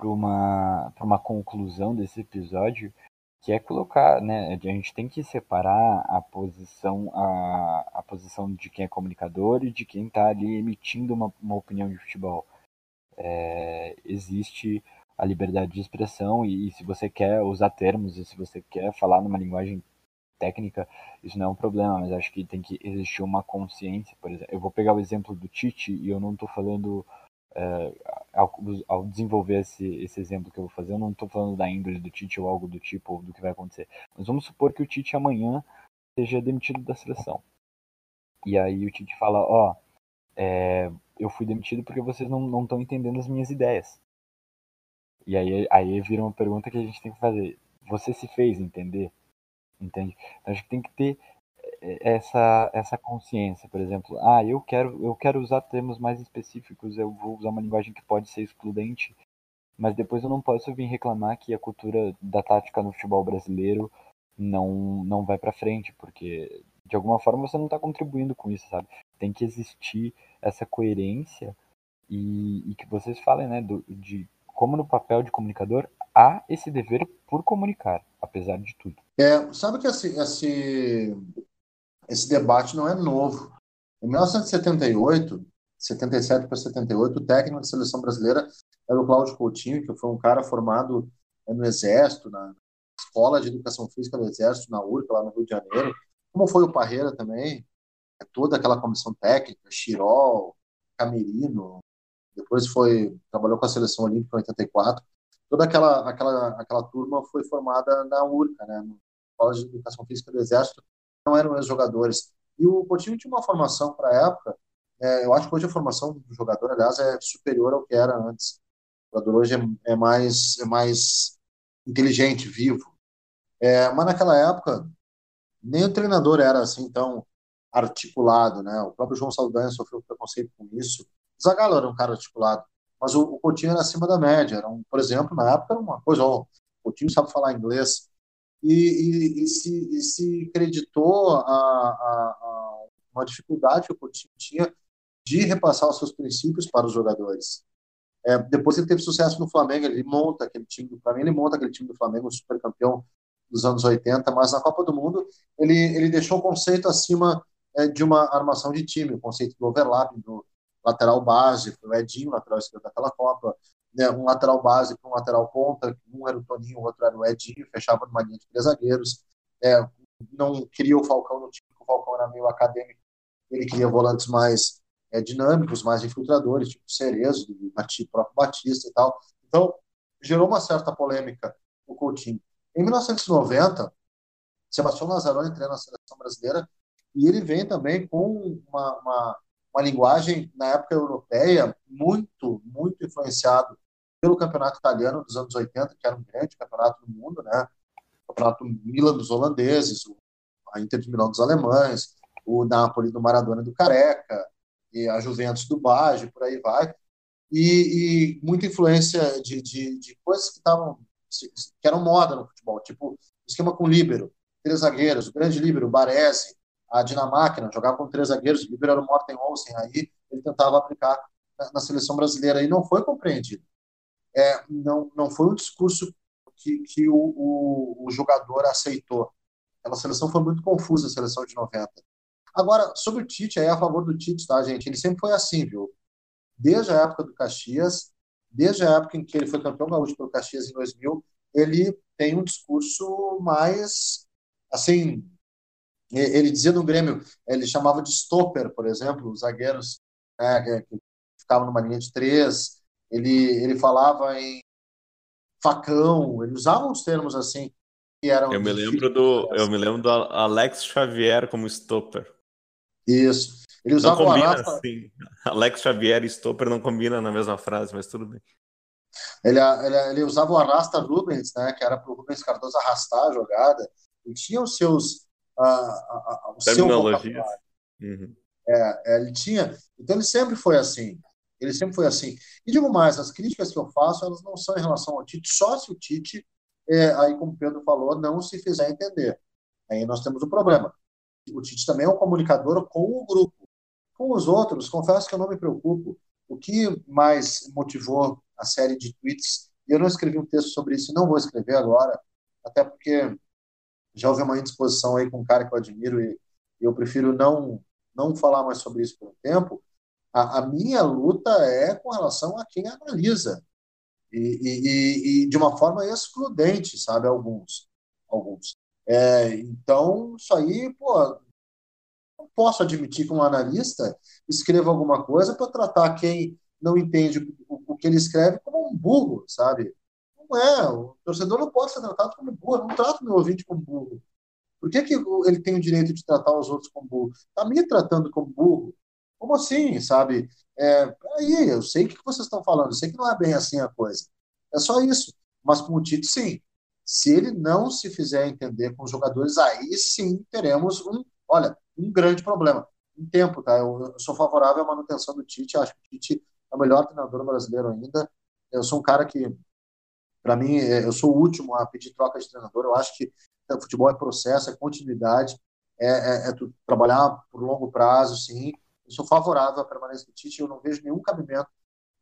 para uma, uma conclusão desse episódio, que é colocar, né, a gente tem que separar a posição, a, a posição de quem é comunicador e de quem está ali emitindo uma, uma opinião de futebol. É, existe a liberdade de expressão e, e, se você quer usar termos e se você quer falar numa linguagem técnica, isso não é um problema, mas acho que tem que existir uma consciência, por exemplo. Eu vou pegar o exemplo do Tite e eu não estou falando é, ao, ao, desenvolver esse, esse exemplo que eu vou fazer, eu não estou falando da índole do Tite ou algo do tipo, ou do que vai acontecer. Mas vamos supor que o Tite amanhã seja demitido da seleção. E aí o Tite fala, ó, oh, é, eu fui demitido porque vocês não estão entendendo as minhas ideias. E aí, aí vira uma pergunta que a gente tem que fazer. Você se fez entender? Entende? Então a gente tem que ter essa essa consciência, por exemplo, ah, eu quero eu quero usar termos mais específicos, eu vou usar uma linguagem que pode ser excludente, mas depois eu não posso vir reclamar que a cultura da tática no futebol brasileiro não não vai para frente, porque de alguma forma você não está contribuindo com isso, sabe? Tem que existir essa coerência e, e que vocês falem, né, do, de como no papel de comunicador há esse dever por comunicar, apesar de tudo. É, sabe que esse, esse, esse debate não é novo. Em 1978, 77 para 78, o técnico da seleção brasileira era o Cláudio Coutinho, que foi um cara formado é, no Exército, na Escola de Educação Física do Exército, na URCA, lá no Rio de Janeiro, como foi o Parreira também, é toda aquela comissão técnica, Chirol, Camerino, depois foi trabalhou com a seleção olímpica em 84. Toda aquela aquela aquela turma foi formada na URCA, né, Escola de Educação Física do Exército, não eram ex-jogadores. E o Coutinho tinha uma formação para a época, é, eu acho que hoje a formação do jogador, aliás, é superior ao que era antes. O jogador hoje é, é mais, é mais inteligente, vivo. É, mas naquela época, nem o treinador era assim tão articulado, né? O próprio João Saldanha sofreu preconceito com isso. Zagallo era um cara articulado, mas o, o Coutinho era acima da média. Era um, por exemplo, na época era uma coisa, ó, o Coutinho sabe falar inglês, e, e, e, se, e se creditou a, a, a, uma dificuldade que o Coutinho tinha de repassar os seus princípios para os jogadores. É, depois ele teve sucesso no Flamengo, ele monta aquele time do Flamengo, ele monta aquele time do Flamengo, super campeão dos anos 80, mas na Copa do Mundo ele, ele deixou o conceito acima é, de uma armação de time, o conceito do overlap, do lateral base, o Edinho, lateral esquerdo daquela Copa, né, um lateral base para um lateral ponta, um era o Toninho, o outro era o Edinho, fechava numa linha de três zagueiros, é, não queria o Falcão no time, o Falcão era meio acadêmico, ele queria volantes mais é, dinâmicos, mais infiltradores, tipo Cerezo, o próprio Batista e tal, Então, gerou uma certa polêmica o Coutinho. Em 1990, Sebastião Lazzaroni treina a seleção brasileira e ele vem também com uma, uma, uma linguagem, na época europeia, muito, muito influenciado pelo campeonato italiano dos anos 80, que era um grande campeonato do mundo, né? O campeonato Milan dos holandeses, a Inter de Milão dos alemães, o Napoli do Maradona do Careca, e a Juventus do Baggio, por aí vai. E, e muita influência de, de, de coisas que estavam que eram moda no futebol, tipo esquema com líbero, três zagueiros, o grande líbero, Baresi, a Dinamáquina, jogava com três zagueiros, o era o Morten Olsen, aí ele tentava aplicar na, na seleção brasileira e não foi compreendido. É, não, não foi um discurso que, que o, o, o jogador aceitou. Aquela seleção foi muito confusa, a seleção de 90. Agora, sobre o Tite, aí é a favor do Tite, tá, gente? Ele sempre foi assim, viu? Desde a época do Caxias, desde a época em que ele foi campeão gaúcho pelo Caxias em 2000, ele tem um discurso mais, assim, ele dizia no Grêmio, ele chamava de stopper, por exemplo, os zagueiros né, que ficavam numa linha de três, ele, ele falava em facão, ele usava uns termos assim que eram eu me lembro do eu me lembro do Alex Xavier como stopper isso. Ele usava não combina arrasta... assim. Alex Xavier e stopper não combina na mesma frase mas tudo bem. Ele, ele, ele usava o arrasta Rubens né que era para o Rubens Cardoso arrastar a jogada. Ele tinha os seus uh, uh, uh, o seu uhum. é, é, ele tinha então ele sempre foi assim ele sempre foi assim. E digo mais, as críticas que eu faço, elas não são em relação ao Tite, só se o Tite, é, aí como o Pedro falou, não se fizer entender. Aí nós temos um problema. O Tite também é um comunicador com o grupo. Com os outros, confesso que eu não me preocupo. O que mais motivou a série de tweets, e eu não escrevi um texto sobre isso, não vou escrever agora, até porque já houve uma indisposição aí com um cara que eu admiro e eu prefiro não não falar mais sobre isso por um tempo, a, a minha luta é com relação a quem analisa. E, e, e, de uma forma excludente, sabe? Alguns. alguns. É, então, isso aí, pô, não posso admitir que um analista escreva alguma coisa para tratar quem não entende o, o, que ele escreve como um burro, sabe? Não é. O torcedor não pode ser tratado como burro. Eu não trato meu ouvinte como burro. Por que, que ele tem o direito de tratar os outros como burro? Está me tratando como burro. Como assim, sabe? É, aí, eu sei o que vocês estão falando, eu sei que não é bem assim a coisa. É só isso. Mas com o Tite, sim. Se ele não se fizer entender com os jogadores, aí sim teremos um, olha, um grande problema. Um tempo, tá? Eu, eu sou favorável à manutenção do Tite, acho que o Tite é o melhor treinador brasileiro ainda. Eu sou um cara que, para mim, é, eu sou o último a pedir troca de treinador. Eu acho que o futebol é processo, é continuidade, é, é, é trabalhar por longo prazo, sim. Eu sou favorável à permanência do Tite eu não vejo nenhum cabimento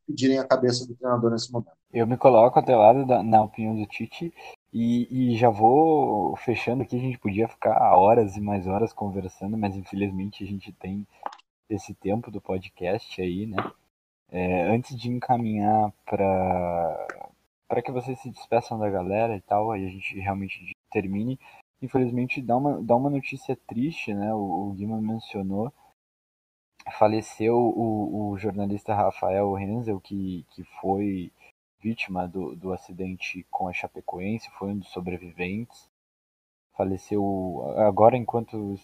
pedirem a cabeça do treinador nesse momento. Eu me coloco até lado da, na opinião do Tite e, e, já vou fechando aqui. A gente podia ficar horas e mais horas conversando, mas infelizmente a gente tem esse tempo do podcast aí, né? É, antes de encaminhar para para que vocês se despeçam da galera e tal, aí a gente realmente termine. Infelizmente dá uma, dá uma notícia triste, né? O, o Guima mencionou faleceu o, o jornalista Rafael Renzel, que, que foi vítima do, do acidente com a Chapecoense, foi um dos sobreviventes. Faleceu agora enquanto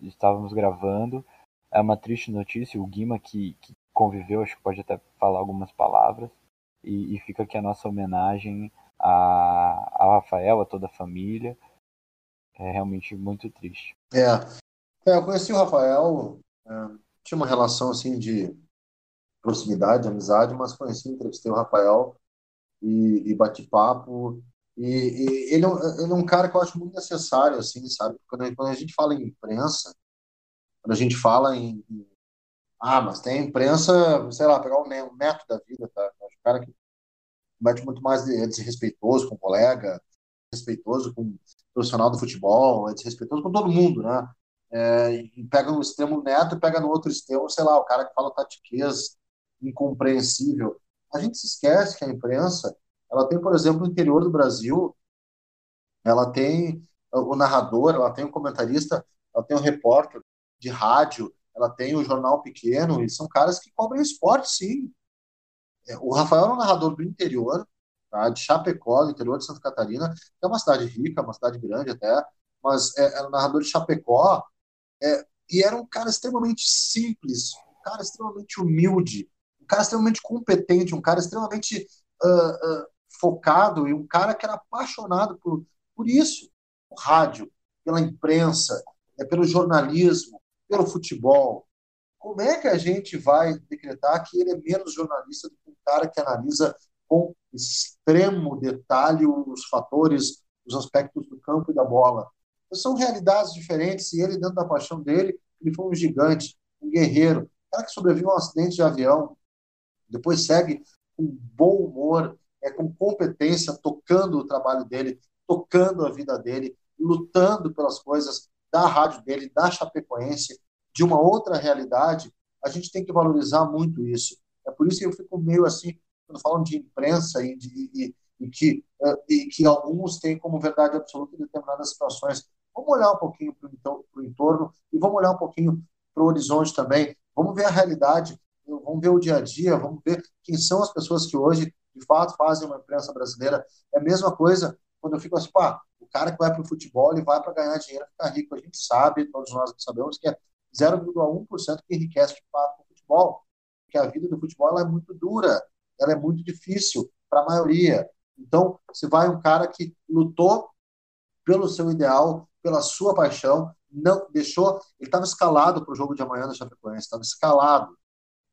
estávamos gravando. É uma triste notícia. O Guima, que, que conviveu, acho que pode até falar algumas palavras. E, e fica aqui a nossa homenagem a, a Rafael, a toda a família. É realmente muito triste. É, é eu conheci o Rafael é, tinha uma relação assim de proximidade, amizade, mas conheci, entrevistei o Rafael e, e bati papo. E, e ele, é ele, é um cara que eu acho muito necessário, assim, sabe? Quando, quando a gente fala em imprensa, quando a gente fala em, em ah, mas tem imprensa, sei lá, pegar o neto da vida, tá? Cara que mete muito mais é desrespeitoso com o colega, respeitoso com o profissional do futebol, é desrespeitoso com todo mundo, né? é, pega no extremo neto e pega no outro extremo, sei lá, o cara que fala tatiquez incompreensível. A gente se esquece que a imprensa, ela tem, por exemplo, no interior do Brasil, ela tem o narrador, ela tem o comentarista, ela tem o repórter de rádio, ela tem o jornal pequeno, e são caras que cobrem esporte, sim. É, o Rafael é um narrador do interior, tá? de Chapecó, interior de Santa Catarina, que é uma cidade rica, uma cidade grande até, mas é, era um narrador de Chapecó, é, e era um cara extremamente simples, um cara extremamente humilde, um cara extremamente competente, um cara extremamente uh, uh, focado e um cara que era apaixonado por, por isso, o rádio, pela imprensa, é, pelo jornalismo, pelo futebol. Como é que a gente vai decretar que ele é menos jornalista do cara que analisa com extremo detalhe os fatores, os aspectos do campo e da bola? São realidades diferentes e ele, dentro da paixão dele, ele foi um gigante, um guerreiro, um cara que sobreviveu a um acidente de avião, depois segue com bom humor, é, com competência, tocando o trabalho dele, tocando a vida dele, lutando pelas coisas da rádio dele, da Chapecoense, de uma outra realidade, a gente tem que valorizar muito isso. É por isso que eu fico meio assim, quando falam de imprensa e, de, e, e que, é, e que alguns têm como verdade absoluta em determinadas situações. Vamos olhar um pouquinho para o entorno e vamos olhar um pouquinho para o horizonte também. Vamos ver a realidade, vamos ver o dia a dia, vamos ver quem são as pessoas que hoje, de fato, fazem uma imprensa brasileira. É a mesma coisa quando eu fico assim, pá, o cara que vai para o futebol, ele vai para ganhar dinheiro, ficar rico. A gente sabe, todos nós sabemos que é 0,1% que enriquece de fato o futebol. Porque a vida do futebol é muito dura, ela é muito difícil para a maioria. Então, se vai um cara que lutou pelo seu ideal, pela sua paixão, não deixou. Ele estava escalado para o jogo de amanhã da Chapecoense, estava escalado.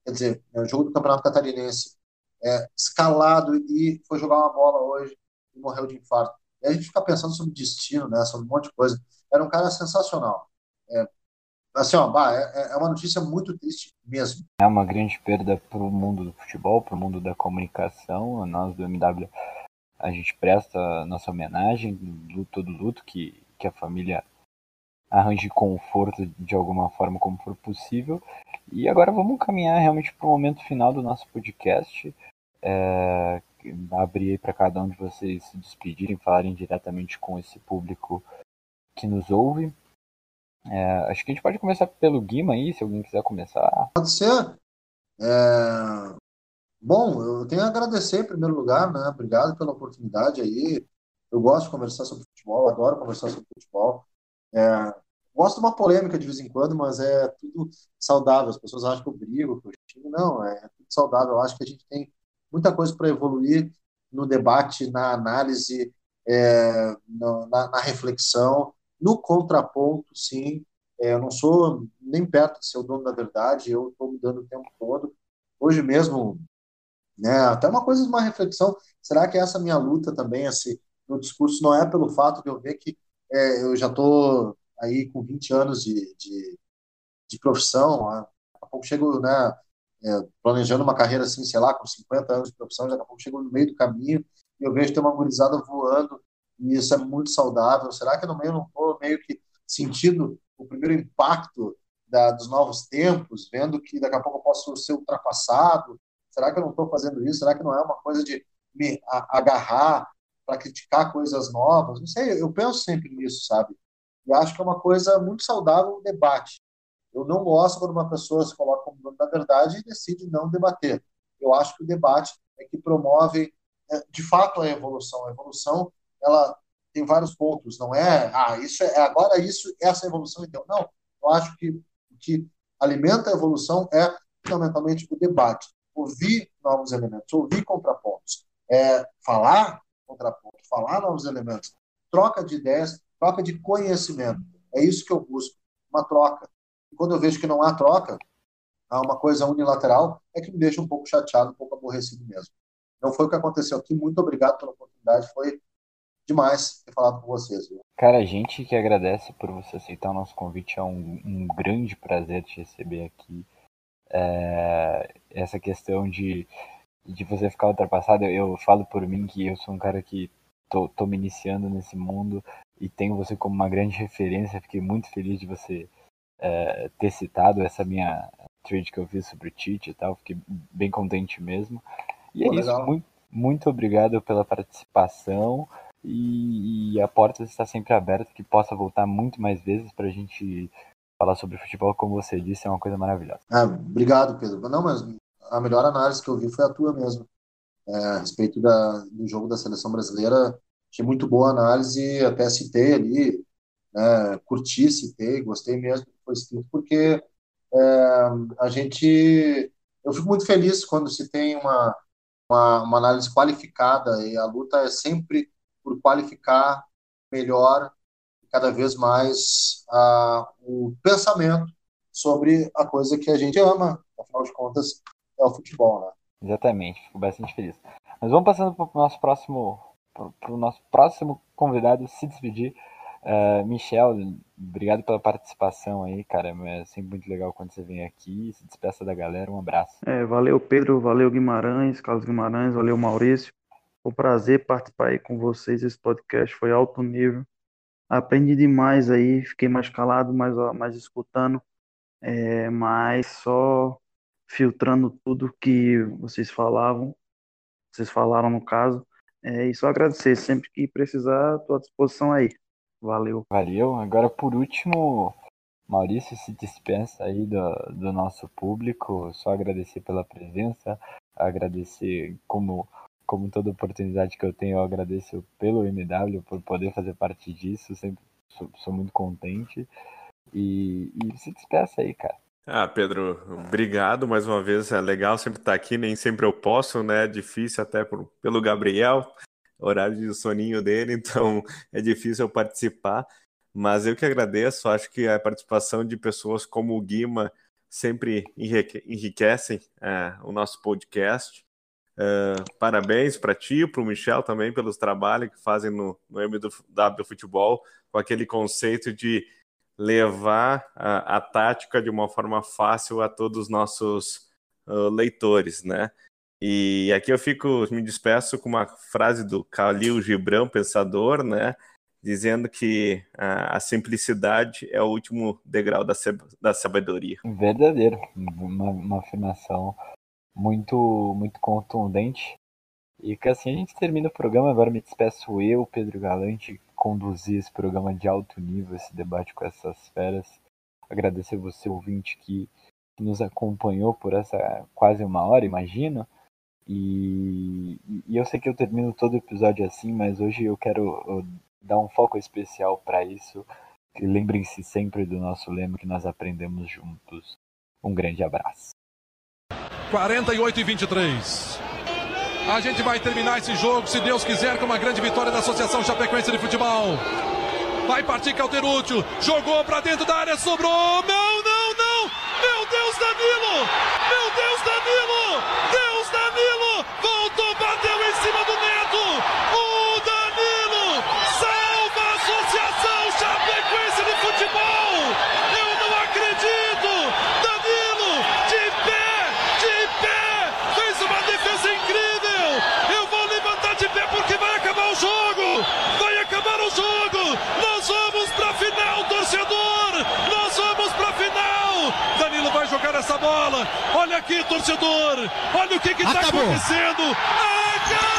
Quer dizer, é o jogo do Campeonato Catarinense. É, escalado e foi jogar uma bola hoje e morreu de infarto. E a gente fica pensando sobre destino, né, sobre um monte de coisa. Era um cara sensacional. É, assim, ó, bah, é, é, uma notícia muito triste mesmo. É uma grande perda para o mundo do futebol, para o mundo da comunicação. Nós do MW, a gente presta nossa homenagem, luto do luto, que, que a família arranje conforto de alguma forma como for possível. E agora vamos caminhar realmente para o momento final do nosso podcast. É, abrir para cada um de vocês se despedirem, falarem diretamente com esse público que nos ouve. É, acho que a gente pode começar pelo Guima aí, se alguém quiser começar. Pode ser. É... Bom, eu tenho a agradecer em primeiro lugar, né? Obrigado pela oportunidade aí. Eu gosto de conversar sobre futebol, adoro conversar sobre futebol. É... Gosto de uma polêmica de vez em quando, mas é tudo saudável. As pessoas acham que eu brigo, que eu xingo. Não, é tudo saudável. Eu acho que a gente tem muita coisa para evoluir no debate, na análise, é, na, na, reflexão, no contraponto, sim. É, eu não sou nem perto de ser o dono da verdade, eu estou mudando o tempo todo. Hoje mesmo, né, até uma coisa, uma reflexão, será que essa minha luta também, esse meu discurso, não é pelo fato de eu ver que é, eu já estou aí com 20 anos de, de, de profissão, a pouco chego, né, é, planejando uma carreira assim, sei lá, com 50 anos de profissão, daqui a pouco chego no meio do caminho e eu vejo ter uma gurizada voando e isso é muito saudável. Será que no meio não estou meio que sentindo o primeiro impacto da, dos novos tempos, vendo que daqui a pouco eu posso ser ultrapassado? Será que eu não estou fazendo isso? Será que não é uma coisa de me agarrar para criticar coisas novas? Não sei, eu penso sempre nisso, sabe? E acho que é uma coisa muito saudável o debate. Eu não gosto quando uma pessoa se coloca como dono da verdade e decide não debater. Eu acho que o debate é que promove, é, de fato, a evolução. A evolução, ela tem vários pontos. Não é, ah, isso é agora isso, essa evolução então. Não. Eu acho que o que alimenta a evolução é fundamentalmente o debate, ouvir novos elementos, ouvir contrapontos, é, falar contraponto, falar novos elementos, troca de ideias, troca de conhecimento. É isso que eu busco, uma troca. E quando eu vejo que não há troca, há uma coisa unilateral, é que me deixa um pouco chateado, um pouco aborrecido mesmo. Não foi o que aconteceu aqui. Muito obrigado pela oportunidade. Foi demais ter falado com vocês. Viu? Cara, a gente que agradece por você aceitar o nosso convite. É um, um grande prazer te receber aqui. É, essa questão de, de você ficar ultrapassado, eu, eu, falo por mim que eu sou um cara que tô, tô me iniciando nesse mundo e tenho você como uma grande referência. Fiquei muito feliz de você é, ter citado essa minha trade que eu fiz sobre o Tite e tal, fiquei bem contente mesmo. E Pô, é isso, muito, muito obrigado pela participação e, e, a porta está sempre aberta, que possa voltar muito mais vezes para a gente falar sobre futebol, como você disse, é uma coisa maravilhosa. Ah, obrigado, Pedro. Não, mas a melhor análise que eu vi foi a tua mesmo. é, a respeito da, do jogo da seleção brasileira. Achei muito boa a análise, até citei ali, né, curti, citei, gostei mesmo do que foi escrito, porque é, a gente. Eu fico muito feliz quando se tem uma, uma, uma análise qualificada e a luta é sempre por qualificar melhor, cada vez mais a, o pensamento sobre a coisa que a gente ama, afinal de contas, é o futebol, né? Exatamente, fico bastante feliz. Mas vamos passando para o nosso próximo, para o nosso próximo convidado se despedir. Uh, Michel, obrigado pela participação aí, cara. É sempre muito legal quando você vem aqui. Se despeça da galera. Um abraço. É, valeu, Pedro. Valeu, Guimarães, Carlos Guimarães. Valeu, Maurício. Foi um prazer participar aí com vocês. Esse podcast foi alto nível. Aprendi demais aí. Fiquei mais calado, mais, mais escutando. É, mas só filtrando tudo que vocês falavam. Vocês falaram no caso. É, e só agradecer. Sempre que precisar, estou à disposição aí. Valeu. Valeu. Agora, por último, Maurício se dispensa aí do, do nosso público. Só agradecer pela presença, agradecer como como toda oportunidade que eu tenho, eu agradeço pelo MW, por poder fazer parte disso, sempre sou, sou muito contente. E, e, se despeça aí, cara. Ah, Pedro, obrigado mais uma vez. É legal sempre estar aqui, nem sempre eu posso, né? É difícil até por, pelo Gabriel horário de soninho dele, então é difícil eu participar. Mas eu que agradeço, acho que a participação de pessoas como o Guima sempre enriquecem é, o nosso podcast. Uh, parabéns para ti para o Michel também pelos trabalhos que fazem no, no MW Futebol, com aquele conceito de levar a, a tática de uma forma fácil a todos os nossos uh, leitores, né? E aqui eu fico, me despeço com uma frase do Khalil Gibran, pensador, né? Dizendo que a, a simplicidade é o último degrau da, da sabedoria. Verdadeiro, uma, uma afirmação muito, muito contundente. E que assim a gente termina o programa. Agora me despeço eu, Pedro Galante, conduzir esse programa de alto nível, esse debate com essas feras. Agradecer você, ouvinte, que, que nos acompanhou por essa quase uma hora, imagino. E, e eu sei que eu termino todo episódio assim, mas hoje eu quero dar um foco especial para isso. Lembrem-se sempre do nosso lema que nós aprendemos juntos. Um grande abraço. 48 e 23. A gente vai terminar esse jogo, se Deus quiser, com uma grande vitória da Associação Chapecoense de Futebol. Vai partir Calterúcio, jogou para dentro da área, sobrou. Não, não, não! Meu Deus, Danilo! Meu Deus, Danilo! Deus, Danilo! Voltou, bateu em cima do Neto! O Danilo salva a Associação Chapecoense de Futebol! Eu não acredito! Danilo, de pé, de pé! Fez uma defesa incrível! Eu vou levantar de pé porque vai acabar o jogo! Vai acabar o jogo! Nós vamos pra final, torcedor! Nós vamos pra final! Danilo vai jogar essa bola! Olha aqui, torcedor! Olha o que que tá acontecendo! Acabou!